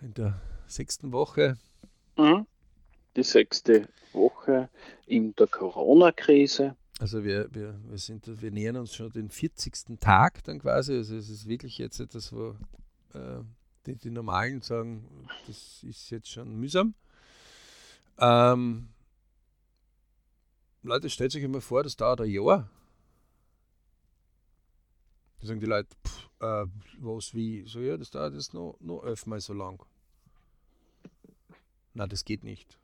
in der sechsten Woche. Mhm. Die sechste Woche in der Corona-Krise. Also wir, wir, wir, sind, wir nähern uns schon den 40. Tag dann quasi. Also es ist wirklich jetzt etwas, wo äh, die, die Normalen sagen, das ist jetzt schon mühsam. Ähm, Leute, stellt euch immer vor, das dauert ein Jahr. Da sagen die Leute, pff, äh, was, wie? So, ja, das dauert jetzt noch, noch elfmal so lang. Na, das geht nicht.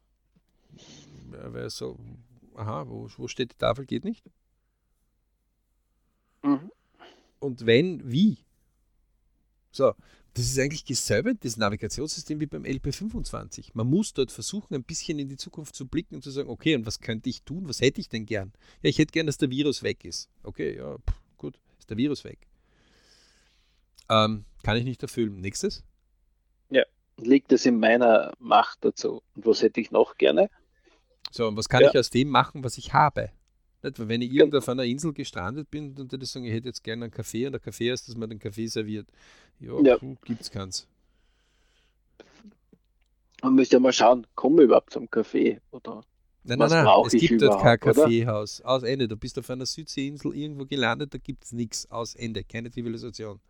Ja, weil so, aha, wo, wo steht die Tafel? Geht nicht. Mhm. Und wenn, wie? So, das ist eigentlich dasselbe, das Navigationssystem wie beim LP25. Man muss dort versuchen, ein bisschen in die Zukunft zu blicken und zu sagen, okay, und was könnte ich tun? Was hätte ich denn gern? Ja, ich hätte gern, dass der Virus weg ist. Okay, ja, pff, gut, ist der Virus weg. Ähm, kann ich nicht erfüllen. Nächstes? Ja, liegt es in meiner Macht dazu? Und was hätte ich noch gerne? So, und was kann ja. ich aus dem machen, was ich habe? Nicht? Weil wenn ich irgendwo auf einer Insel gestrandet bin und ich sagen, ich hätte jetzt gerne einen Kaffee und der Kaffee ist, dass man den Kaffee serviert. Ja, ja. gibt es keins. Man müsste ja mal schauen, kommen wir überhaupt zum Kaffee oder Nein, nein, nein, es gibt dort kein Kaffeehaus. Aus Ende. Du bist auf einer Südseeinsel irgendwo gelandet, da gibt es nichts. Aus Ende. Keine Zivilisation.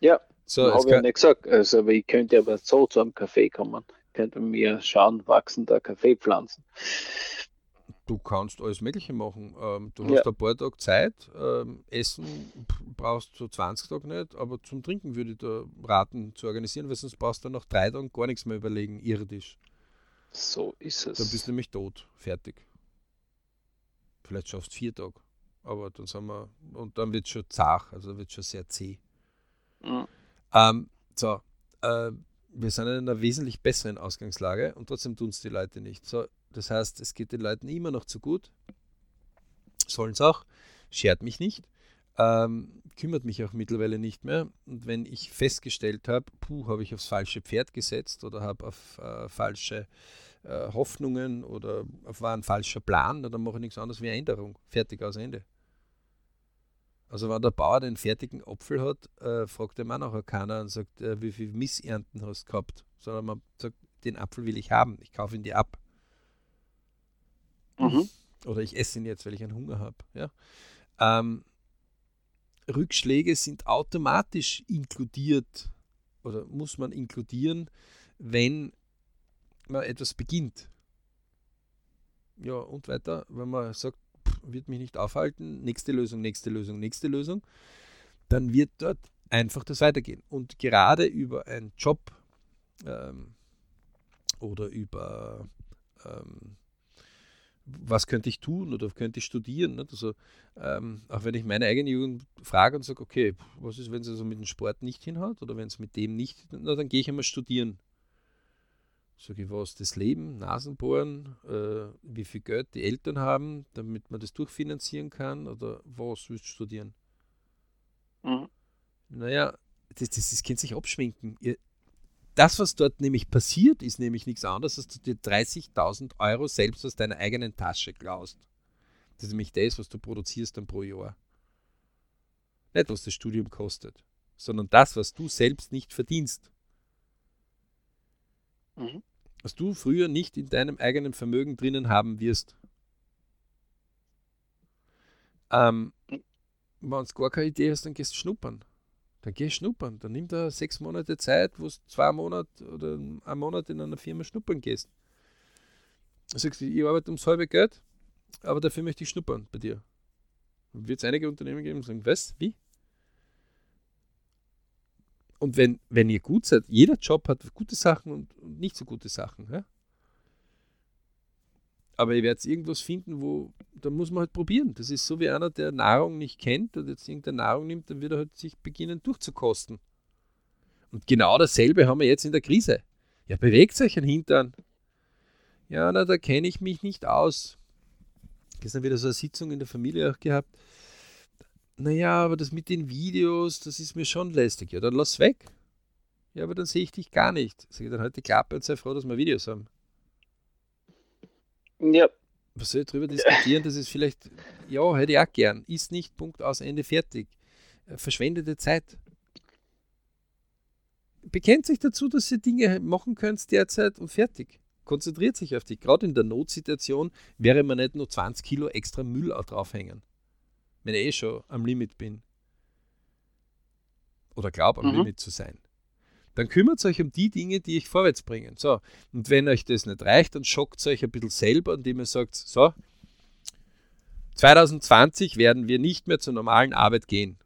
Ja, so, habe ich ja nicht gesagt. Also, aber ich könnte aber so zu einem Kaffee kommen. Könnte mir schauen, wachsen da Kaffeepflanzen. Du kannst alles Mögliche machen. Ähm, du ja. hast ein paar Tage Zeit. Ähm, Essen brauchst du 20 Tage nicht, aber zum Trinken würde ich da raten zu organisieren, weil sonst brauchst du nach drei Tagen gar nichts mehr überlegen, irdisch. So ist es. Dann bist du nämlich tot, fertig. Vielleicht schaffst du vier Tage, aber dann sind wir, und dann wird es schon zart, also wird es schon sehr zäh. Mhm. Ähm, so, äh, wir sind in einer wesentlich besseren Ausgangslage und trotzdem tun es die Leute nicht. So, das heißt, es geht den Leuten immer noch zu gut. Sollen es auch, schert mich nicht, ähm, kümmert mich auch mittlerweile nicht mehr. Und wenn ich festgestellt habe, puh, habe ich aufs falsche Pferd gesetzt oder habe auf äh, falsche äh, Hoffnungen oder war ein falscher Plan, dann mache ich nichts anderes wie Änderung. Fertig aus Ende. Also wenn der Bauer den fertigen Apfel hat, äh, fragt er auch nachher keiner und sagt, äh, wie viel Missernten hast du gehabt, sondern man sagt, den Apfel will ich haben, ich kaufe ihn dir ab. Mhm. Oder ich esse ihn jetzt, weil ich einen Hunger habe. Ja? Ähm, Rückschläge sind automatisch inkludiert oder muss man inkludieren, wenn man etwas beginnt. Ja, und weiter, wenn man sagt, wird mich nicht aufhalten, nächste Lösung, nächste Lösung, nächste Lösung, dann wird dort einfach das weitergehen. Und gerade über einen Job ähm, oder über ähm, was könnte ich tun oder könnte ich studieren. Nicht? Also, ähm, auch wenn ich meine eigene Jugend frage und sage, okay, was ist, wenn es also mit dem Sport nicht hinhaut oder wenn es mit dem nicht, na, dann gehe ich einmal studieren. Sage ich, was, das Leben, Nasenbohren, äh, wie viel Geld die Eltern haben, damit man das durchfinanzieren kann oder was willst du studieren? Mhm. Naja, das, das, das kann sich abschminken. Ihr, das, was dort nämlich passiert, ist nämlich nichts anderes, als du dir 30.000 Euro selbst aus deiner eigenen Tasche klaust. Das ist nämlich das, was du produzierst dann pro Jahr. Nicht, was das Studium kostet, sondern das, was du selbst nicht verdienst. Mhm. Was du früher nicht in deinem eigenen Vermögen drinnen haben wirst. Ähm, wenn du gar keine Idee hast, dann gehst du schnuppern. Dann geh schnuppern. Dann nimm da sechs Monate Zeit, wo du zwei Monate oder einen Monat in einer Firma schnuppern gehst. Dann sagst du, ich arbeite ums halbe Geld, aber dafür möchte ich schnuppern bei dir. Wird es einige Unternehmen geben, die sagen, was, wie? Und wenn, wenn ihr gut seid, jeder Job hat gute Sachen und, und nicht so gute Sachen. Ja? Aber ihr werdet irgendwas finden, wo, da muss man halt probieren. Das ist so wie einer, der Nahrung nicht kennt und jetzt irgendeine Nahrung nimmt, dann wird er halt sich beginnen durchzukosten. Und genau dasselbe haben wir jetzt in der Krise. Ja, bewegt euch ein Hintern. Ja, na, da kenne ich mich nicht aus. Gestern wieder so eine Sitzung in der Familie auch gehabt. Naja, aber das mit den Videos, das ist mir schon lästig. Ja, dann lass weg. Ja, aber dann sehe ich dich gar nicht. Sag ich dann halt die Klappe und sei froh, dass wir Videos haben. Ja. Was soll ich darüber diskutieren? Das ist vielleicht, ja, hätte ich auch gern. Ist nicht, Punkt aus, Ende, fertig. Äh, verschwendete Zeit. Bekennt sich dazu, dass ihr Dinge machen könnt derzeit und fertig. Konzentriert sich auf dich. Gerade in der Notsituation wäre man nicht nur 20 Kilo extra Müll draufhängen. Wenn ich eh schon am Limit bin. Oder glaube am mhm. Limit zu sein dann kümmert euch um die Dinge, die euch vorwärts bringen. So, und wenn euch das nicht reicht, dann schockt euch ein bisschen selber, indem ihr sagt, so, 2020 werden wir nicht mehr zur normalen Arbeit gehen.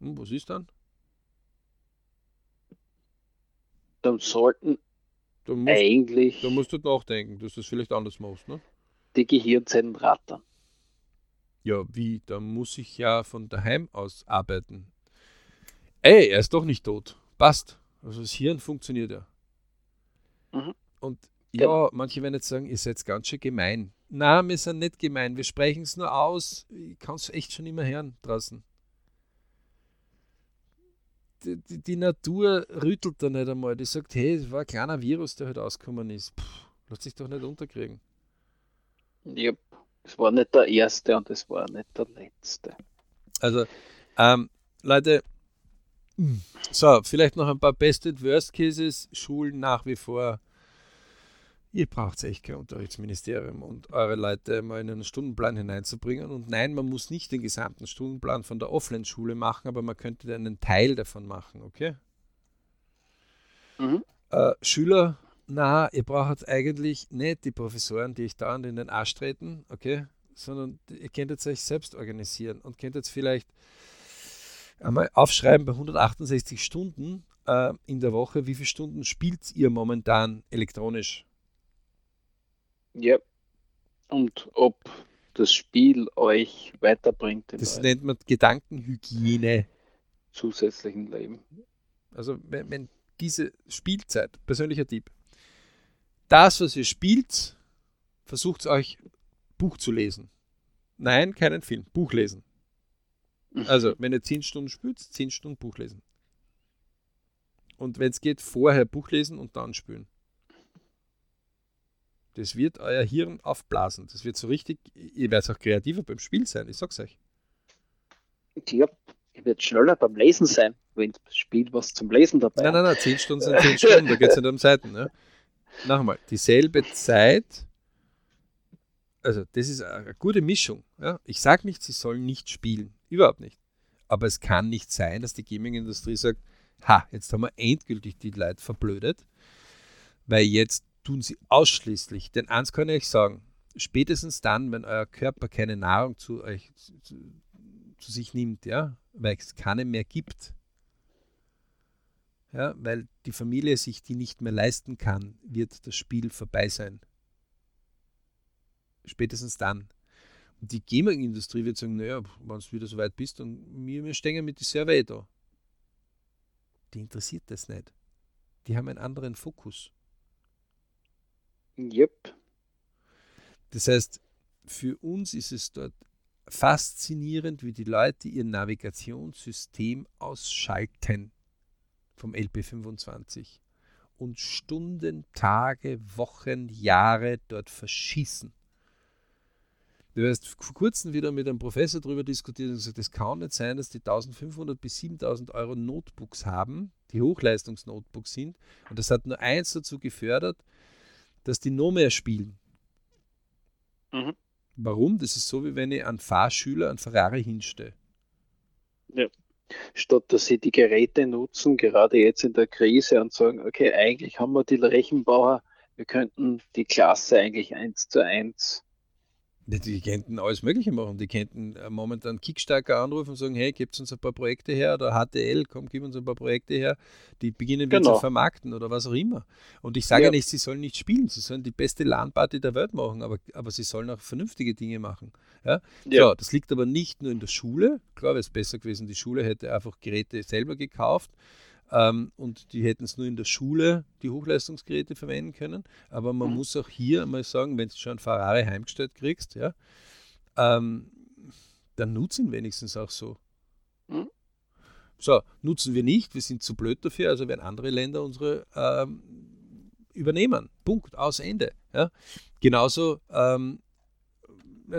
Hm, was ist dann? Dann sollten dann musst, eigentlich. Da musst du nachdenken, dass du es vielleicht anders machst, ne? Die Gehirnzellen rattern. Ja, wie? Da muss ich ja von daheim aus arbeiten. Ey, er ist doch nicht tot. Passt. Also das Hirn funktioniert ja. Mhm. Und ja, ja, manche werden jetzt sagen, ihr seid ganz schön gemein. Na, wir sind nicht gemein. Wir sprechen es nur aus. Ich kann es echt schon immer hören draußen. Die, die, die, Natur rüttelt da nicht einmal. Die sagt, hey, es war ein kleiner Virus, der heute halt ausgekommen ist. Puh, lass sich doch nicht unterkriegen. Ja, es war nicht der erste und es war nicht der letzte. Also, ähm, Leute, so, vielleicht noch ein paar Best and Worst Cases. Schulen nach wie vor. Ihr braucht echt kein Unterrichtsministerium und eure Leute mal in einen Stundenplan hineinzubringen. Und nein, man muss nicht den gesamten Stundenplan von der Offline-Schule machen, aber man könnte einen Teil davon machen, okay? Mhm. Äh, Schüler, na, ihr braucht eigentlich nicht die Professoren, die euch dauernd in den Arsch treten, okay? Sondern ihr könnt jetzt euch selbst organisieren und könnt jetzt vielleicht einmal aufschreiben bei 168 Stunden äh, in der Woche, wie viele Stunden spielt ihr momentan elektronisch? Ja. Und ob das Spiel euch weiterbringt. Das nennt man Gedankenhygiene. Zusätzlichen Leben. Also wenn, wenn diese Spielzeit, persönlicher Tipp, das, was ihr spielt, versucht euch Buch zu lesen. Nein, keinen Film, Buch lesen. Also, wenn ihr 10 Stunden spielt, 10 Stunden Buch lesen. Und wenn es geht, vorher Buch lesen und dann spülen. Das wird euer Hirn aufblasen. Das wird so richtig, ihr werdet auch kreativer beim Spiel sein, ich sag's euch. Ja, ihr werdet schneller beim Lesen sein, wenn das Spiel was zum Lesen dabei Nein, nein, nein, 10 Stunden sind 10 Stunden, da geht es nicht um Seiten. Ne? Nochmal, dieselbe Zeit, also das ist eine gute Mischung. Ja? Ich sage nicht, sie sollen nicht spielen, überhaupt nicht. Aber es kann nicht sein, dass die Gaming-Industrie sagt, ha, jetzt haben wir endgültig die Leute verblödet, weil jetzt tun sie ausschließlich, denn eins kann ich euch sagen, spätestens dann, wenn euer Körper keine Nahrung zu euch zu, zu sich nimmt, ja, weil es keine mehr gibt, ja, weil die Familie sich die nicht mehr leisten kann, wird das Spiel vorbei sein. Spätestens dann. Die Gaming-Industrie wird sagen, naja, wenn du wieder so weit bist, dann wir, wir stehen mit die Server da. Die interessiert das nicht. Die haben einen anderen Fokus. Yep. Das heißt, für uns ist es dort faszinierend, wie die Leute ihr Navigationssystem ausschalten vom LP25 und Stunden, Tage, Wochen, Jahre dort verschießen. Du hast vor kurzem wieder mit einem Professor darüber diskutiert und gesagt, es kann nicht sein, dass die 1500 bis 7000 Euro Notebooks haben, die Hochleistungsnotebooks sind. Und das hat nur eins dazu gefördert, dass die noch mehr spielen. Mhm. Warum? Das ist so, wie wenn ich einen Fahrschüler einen Ferrari hinstelle. Ja. Statt dass sie die Geräte nutzen, gerade jetzt in der Krise und sagen, okay, eigentlich haben wir die Rechenbauer, wir könnten die Klasse eigentlich eins zu eins die könnten alles Mögliche machen. Die könnten äh, momentan Kickstarter anrufen und sagen, hey, gebt uns ein paar Projekte her oder HTL, komm, gib uns ein paar Projekte her. Die beginnen wir genau. zu vermarkten oder was auch immer. Und ich sage ja. nicht, sie sollen nicht spielen, sie sollen die beste LAN-Party der Welt machen, aber, aber sie sollen auch vernünftige Dinge machen. Ja? ja. So, das liegt aber nicht nur in der Schule. Klar wäre es besser gewesen, die Schule hätte einfach Geräte selber gekauft ähm, und die hätten es nur in der Schule, die Hochleistungsgeräte verwenden können. Aber man mhm. muss auch hier einmal sagen, wenn du schon Ferrari heimgestellt kriegst, ja, ähm, dann nutzen wenigstens auch so. Mhm. So, nutzen wir nicht, wir sind zu blöd dafür, also werden andere Länder unsere ähm, übernehmen. Punkt, aus Ende. Ja. Genauso, ähm,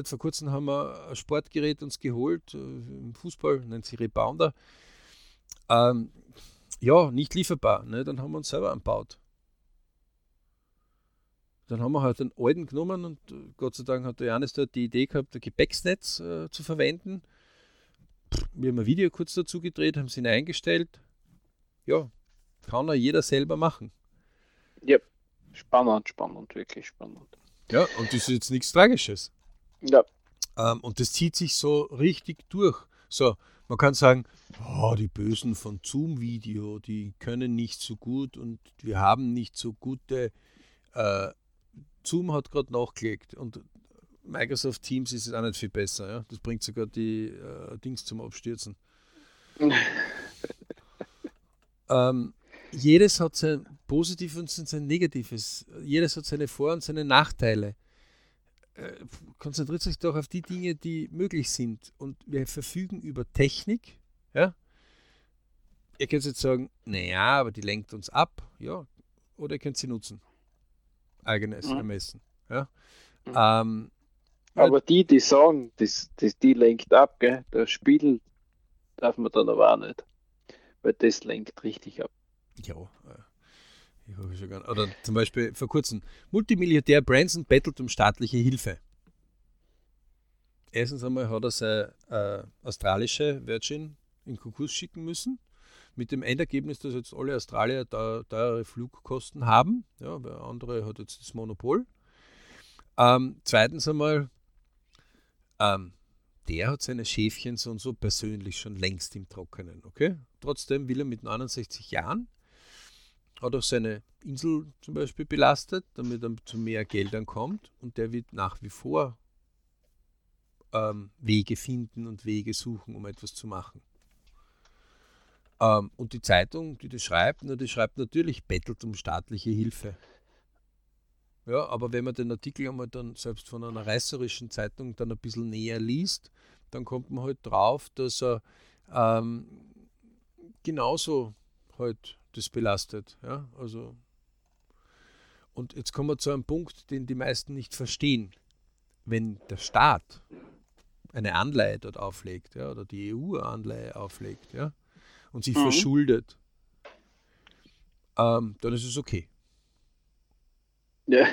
vor kurzem haben wir ein Sportgerät uns geholt, äh, im Fußball, nennt sich Rebounder. Ähm, ja, nicht lieferbar. Ne? Dann haben wir uns selber anbaut. Dann haben wir halt den alten genommen und äh, Gott sei Dank hat der Janis dort die Idee gehabt, ein Gepäcksnetz äh, zu verwenden. Wir haben ein Video kurz dazu gedreht, haben es eingestellt. Ja, kann ja jeder selber machen. Ja, spannend, spannend, wirklich spannend. Ja, und das ist jetzt nichts Tragisches. Ja. Ähm, und das zieht sich so richtig durch. So, man kann sagen, oh, die Bösen von Zoom-Video, die können nicht so gut und wir haben nicht so gute. Äh, Zoom hat gerade nachgelegt und Microsoft Teams ist auch nicht viel besser. Ja? Das bringt sogar die äh, Dings zum Abstürzen. ähm, jedes hat sein Positives und sein Negatives. Jedes hat seine Vor- und seine Nachteile. Äh, konzentriert sich doch auf die Dinge, die möglich sind. Und wir verfügen über Technik. Ja? Ihr könnt jetzt sagen, naja, aber die lenkt uns ab. Ja, oder ihr könnt sie nutzen. Eigenes mhm. Ermessen. Ja? Mhm. Ähm, aber die, die sagen, das, das, die lenkt ab, gell? das Spiel darf man dann aber auch nicht. Weil das lenkt richtig ab. Ja, äh, ich hoffe schon gern. Oder zum Beispiel vor kurzem, Multimilliardär Branson bettelt um staatliche Hilfe. Erstens einmal hat er seine äh, australische Virgin in Konkurs schicken müssen. Mit dem Endergebnis, dass jetzt alle Australier teure Flugkosten haben. Ja, der andere hat jetzt das Monopol. Ähm, zweitens einmal, ähm, der hat seine Schäfchen so und so persönlich schon längst im Trockenen. Okay? Trotzdem will er mit 69 Jahren hat auch seine Insel zum Beispiel belastet, damit er zu mehr Geldern kommt und der wird nach wie vor ähm, Wege finden und Wege suchen, um etwas zu machen. Ähm, und die Zeitung, die das schreibt, na, die schreibt natürlich, bettelt um staatliche Hilfe. Ja, aber wenn man den Artikel einmal dann selbst von einer reißerischen Zeitung dann ein bisschen näher liest, dann kommt man halt drauf, dass er ähm, genauso halt das belastet. Ja? Also, und jetzt kommen wir zu einem Punkt, den die meisten nicht verstehen. Wenn der Staat eine Anleihe dort auflegt, ja, oder die EU eine Anleihe auflegt, ja, und sich mhm. verschuldet, ähm, dann ist es okay. Ja.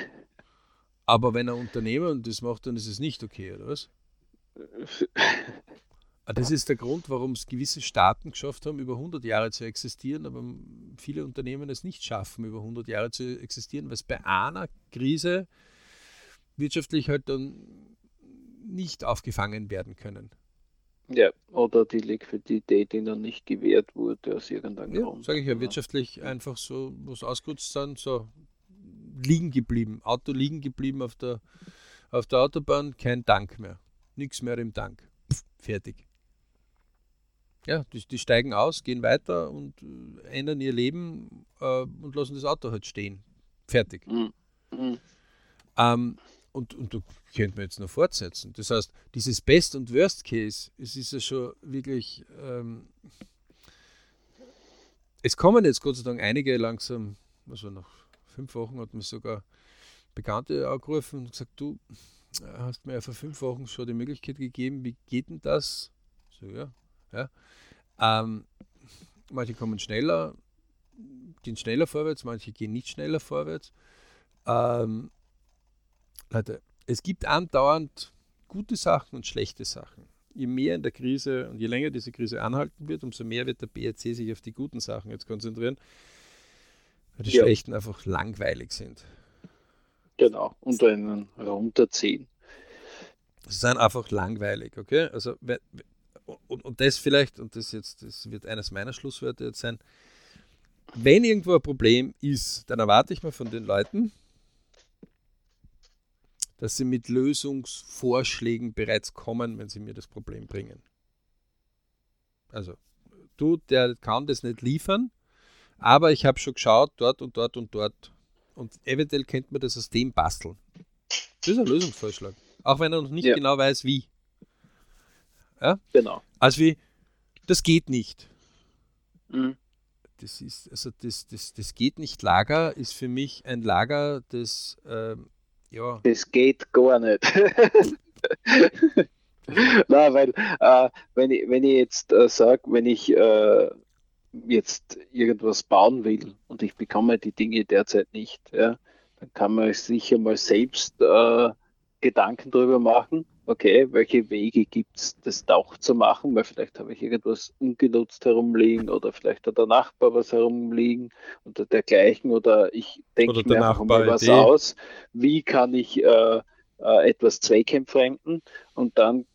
Aber wenn ein Unternehmer das macht, dann ist es nicht okay, oder was? Das ist der Grund, warum es gewisse Staaten geschafft haben, über 100 Jahre zu existieren, aber viele Unternehmen es nicht schaffen, über 100 Jahre zu existieren, weil es bei einer Krise wirtschaftlich halt dann nicht aufgefangen werden können. Ja, oder die Liquidität ihnen nicht gewährt wurde aus irgendeinem ja, Grund. Sage ich ja, wirtschaftlich einfach so was ausgerutscht sind, so liegen geblieben, Auto liegen geblieben auf der, auf der Autobahn, kein Tank mehr. Nichts mehr im Tank. Pff, fertig. Ja, die, die, steigen aus, gehen weiter und äh, ändern ihr Leben äh, und lassen das Auto halt stehen. Fertig. Mhm. Mhm. Ähm, und, und da könnte man jetzt noch fortsetzen. Das heißt, dieses Best- und Worst-Case, es ist ja schon wirklich. Ähm, es kommen jetzt Gott sei Dank einige langsam, also nach fünf Wochen hat mir sogar Bekannte angerufen und gesagt: Du hast mir ja vor fünf Wochen schon die Möglichkeit gegeben, wie geht denn das? So, ja. Ja. Ähm, manche kommen schneller, gehen schneller vorwärts, manche gehen nicht schneller vorwärts. Ähm, Leute, es gibt andauernd gute Sachen und schlechte Sachen. Je mehr in der Krise und je länger diese Krise anhalten wird, umso mehr wird der BRC sich auf die guten Sachen jetzt konzentrieren, weil die ja. schlechten einfach langweilig sind. Genau, und einen runterziehen. Sie sind einfach langweilig, okay? Also, und, und das vielleicht, und das jetzt, das wird eines meiner Schlusswörter jetzt sein, wenn irgendwo ein Problem ist, dann erwarte ich mal von den Leuten, dass sie mit Lösungsvorschlägen bereits kommen, wenn sie mir das Problem bringen. Also, du, der kann das nicht liefern, aber ich habe schon geschaut, dort und dort und dort. Und eventuell könnte man das aus dem basteln. Das ist ein Lösungsvorschlag. Auch wenn er noch nicht ja. genau weiß, wie. Ja? Genau. Also wie, das geht nicht. Mhm. Das ist, also das, das, das geht nicht Lager ist für mich ein Lager, das ähm, ja. Das geht gar nicht. Na, weil äh, wenn, ich, wenn ich jetzt äh, sage, wenn ich äh, jetzt irgendwas bauen will und ich bekomme die Dinge derzeit nicht, ja, dann kann man sich ja mal selbst äh, Gedanken darüber machen, okay, welche Wege gibt es, das auch zu machen, weil vielleicht habe ich irgendwas ungenutzt herumliegen oder vielleicht hat der Nachbar was herumliegen oder dergleichen oder ich denke mir einfach mal was aus, wie kann ich äh, äh, etwas zweckentfremden und dann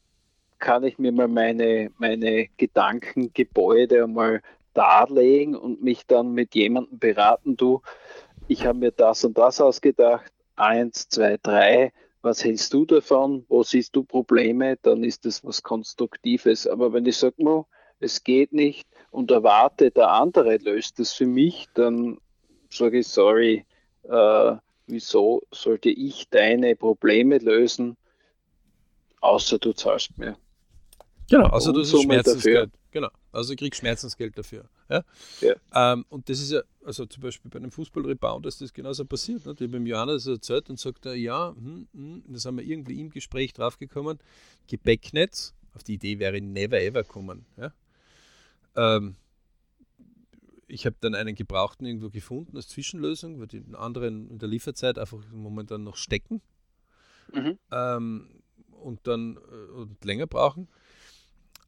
kann ich mir mal meine, meine Gedankengebäude einmal darlegen und mich dann mit jemandem beraten, du, ich habe mir das und das ausgedacht, eins, zwei, drei, was hältst du davon, wo siehst du Probleme, dann ist das was Konstruktives. Aber wenn ich sage, es geht nicht und erwarte, der andere löst das für mich, dann sage ich, sorry, äh, wieso sollte ich deine Probleme lösen, außer du zahlst mir. Genau, also du Schmerzensgeld. Genau, also ich krieg Schmerzensgeld dafür. Ja? ja. Ähm, und das ist ja, also zum Beispiel bei einem Fußballrebound ist das genauso passiert. Ne? Ich habe Johannes erzählt und sagt er, ja, hm, hm, das haben wir irgendwie im Gespräch draufgekommen, Gepäcknetz, auf die Idee wäre never ever kommen. Ja? Ähm, ich habe dann einen Gebrauchten irgendwo gefunden als Zwischenlösung, weil die anderen in der Lieferzeit einfach momentan noch stecken mhm. ähm, und dann äh, und länger brauchen.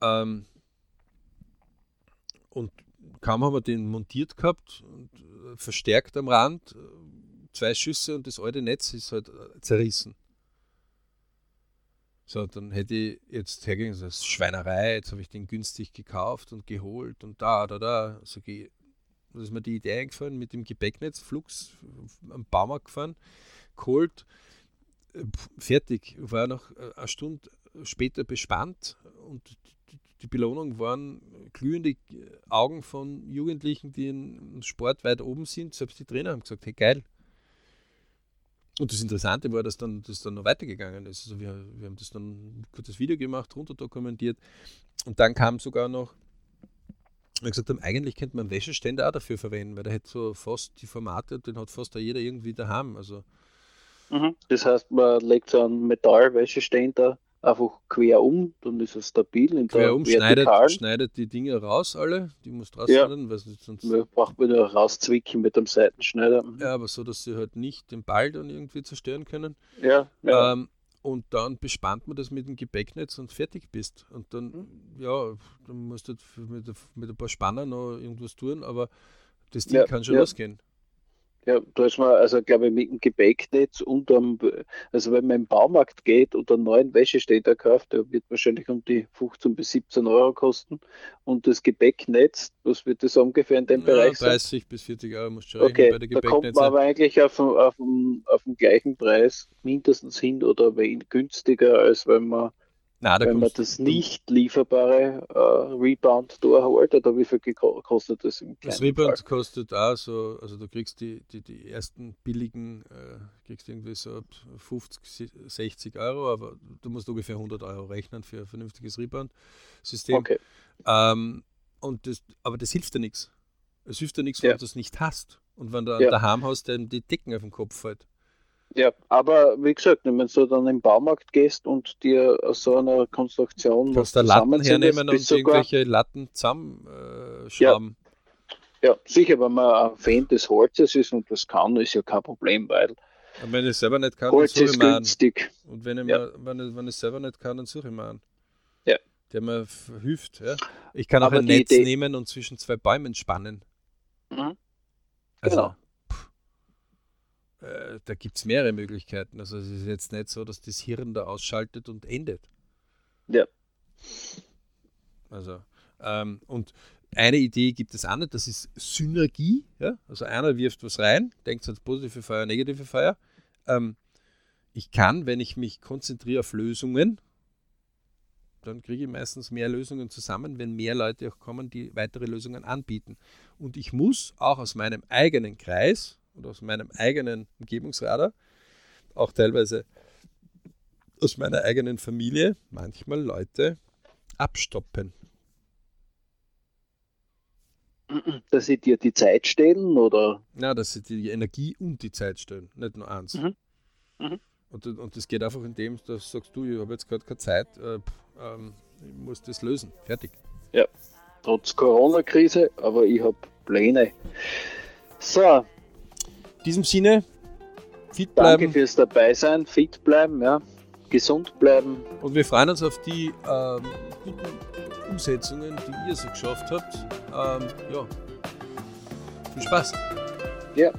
Ähm, und kaum haben wir den montiert gehabt äh, verstärkt am Rand, äh, zwei Schüsse und das alte Netz ist halt äh, zerrissen. So, dann hätte ich jetzt hergegangen, das ist Schweinerei, jetzt habe ich den günstig gekauft und geholt und da, da, da. So gehe da ist mir die Idee eingefallen mit dem Gepäcknetz, Flux am Baumarkt gefahren, geholt, fertig. War noch eine Stunde später bespannt und die Belohnung waren glühende Augen von Jugendlichen, die im Sport weit oben sind. Selbst die Trainer haben gesagt, hey geil. Und das Interessante war, dass dann das dann noch weitergegangen ist. Also wir, wir haben das dann ein kurzes Video gemacht, runter dokumentiert. Und dann kam sogar noch, wir gesagt haben, eigentlich könnte man Wäscheständer auch dafür verwenden, weil der hat so fast die Formate, den hat fast jeder irgendwie daheim. Also mhm. Das heißt, man legt so einen Metallwäscheständer einfach quer um, dann ist er stabil. In quer um, schneidet, schneidet, die Dinge raus alle, die muss draußen ja. weil sonst man braucht man nur rauszwicken mit dem Seitenschneider. Ja, aber so, dass sie halt nicht den Ball dann irgendwie zerstören können. Ja, ja. Ähm, und dann bespannt man das mit dem Gepäcknetz und fertig bist. Und dann, mhm. ja, dann musst du mit, mit ein paar Spanner noch irgendwas tun, aber das Ding ja, kann schon losgehen. Ja, da ist man, also glaube ich, mit dem Gepäcknetz und am, also wenn man im Baumarkt geht und einen neuen Wäscheständer kauft, der wird wahrscheinlich um die 15 bis 17 Euro kosten. Und das Gepäcknetz, was wird das ungefähr in dem ja, Bereich 30 sein? bis 40 Euro muss schon okay, bei der. Da kommt man aber eigentlich auf, auf, auf, dem gleichen Preis mindestens hin oder günstiger, als wenn man Nein, wenn man das nicht lieferbare äh, Rebound durchholt, oder wie viel kostet das im Das Rebound Fall? kostet auch so, also du kriegst die, die, die ersten billigen, äh, kriegst irgendwie so 50, 60 Euro, aber du musst ungefähr 100 Euro rechnen für ein vernünftiges Rebound-System. Okay. Ähm, und das, aber das hilft dir nichts. Es hilft dir nichts, wenn ja. du das nicht hast. Und wenn du ja. daheim hast, dann die Decken auf den Kopf fällt. Ja, aber wie gesagt, wenn du dann im Baumarkt gehst und dir so eine Konstruktion Kannst was Latten hernehmen und irgendwelche Latten zusammenschrauben. Ja. ja, sicher, wenn man ein Fan des Holzes ist und das kann, ist ja kein Problem, weil und wenn ich selber nicht kann, Holz dann suche ich mir günstig. An. Und wenn ich, ja. mal, wenn, ich, wenn ich selber nicht kann, dann suche ich mir an. Ja. Der mir hilft. Ja. Ich kann auch Aber ein Netz Idee... nehmen und zwischen zwei Bäumen spannen. Mhm. Also, genau äh, da gibt es mehrere Möglichkeiten. Also es ist jetzt nicht so, dass das Hirn da ausschaltet und endet. Ja. Also, ähm, und eine Idee gibt es auch nicht, das ist Synergie. Ja? Also einer wirft was rein, denkt ans positive Feuer, negative Feuer. Ähm, ich kann, wenn ich mich konzentriere auf Lösungen, dann kriege ich meistens mehr Lösungen zusammen, wenn mehr Leute auch kommen, die weitere Lösungen anbieten. Und ich muss auch aus meinem eigenen Kreis, und aus meinem eigenen Umgebungsradar, auch teilweise aus meiner eigenen Familie, manchmal Leute abstoppen. Dass sie dir die Zeit stellen oder? Ja, dass sie die Energie und die Zeit stellen, nicht nur eins. Mhm. Mhm. Und, und das geht einfach in dem, dass sagst du, ich habe jetzt gerade keine Zeit, äh, ähm, ich muss das lösen. Fertig. Ja, trotz Corona-Krise, aber ich habe Pläne. So, in diesem Sinne, fit bleiben. Danke fürs dabei sein, fit bleiben, ja, gesund bleiben. Und wir freuen uns auf die ähm, guten Umsetzungen, die ihr so geschafft habt. Ähm, ja, viel Spaß. Ja.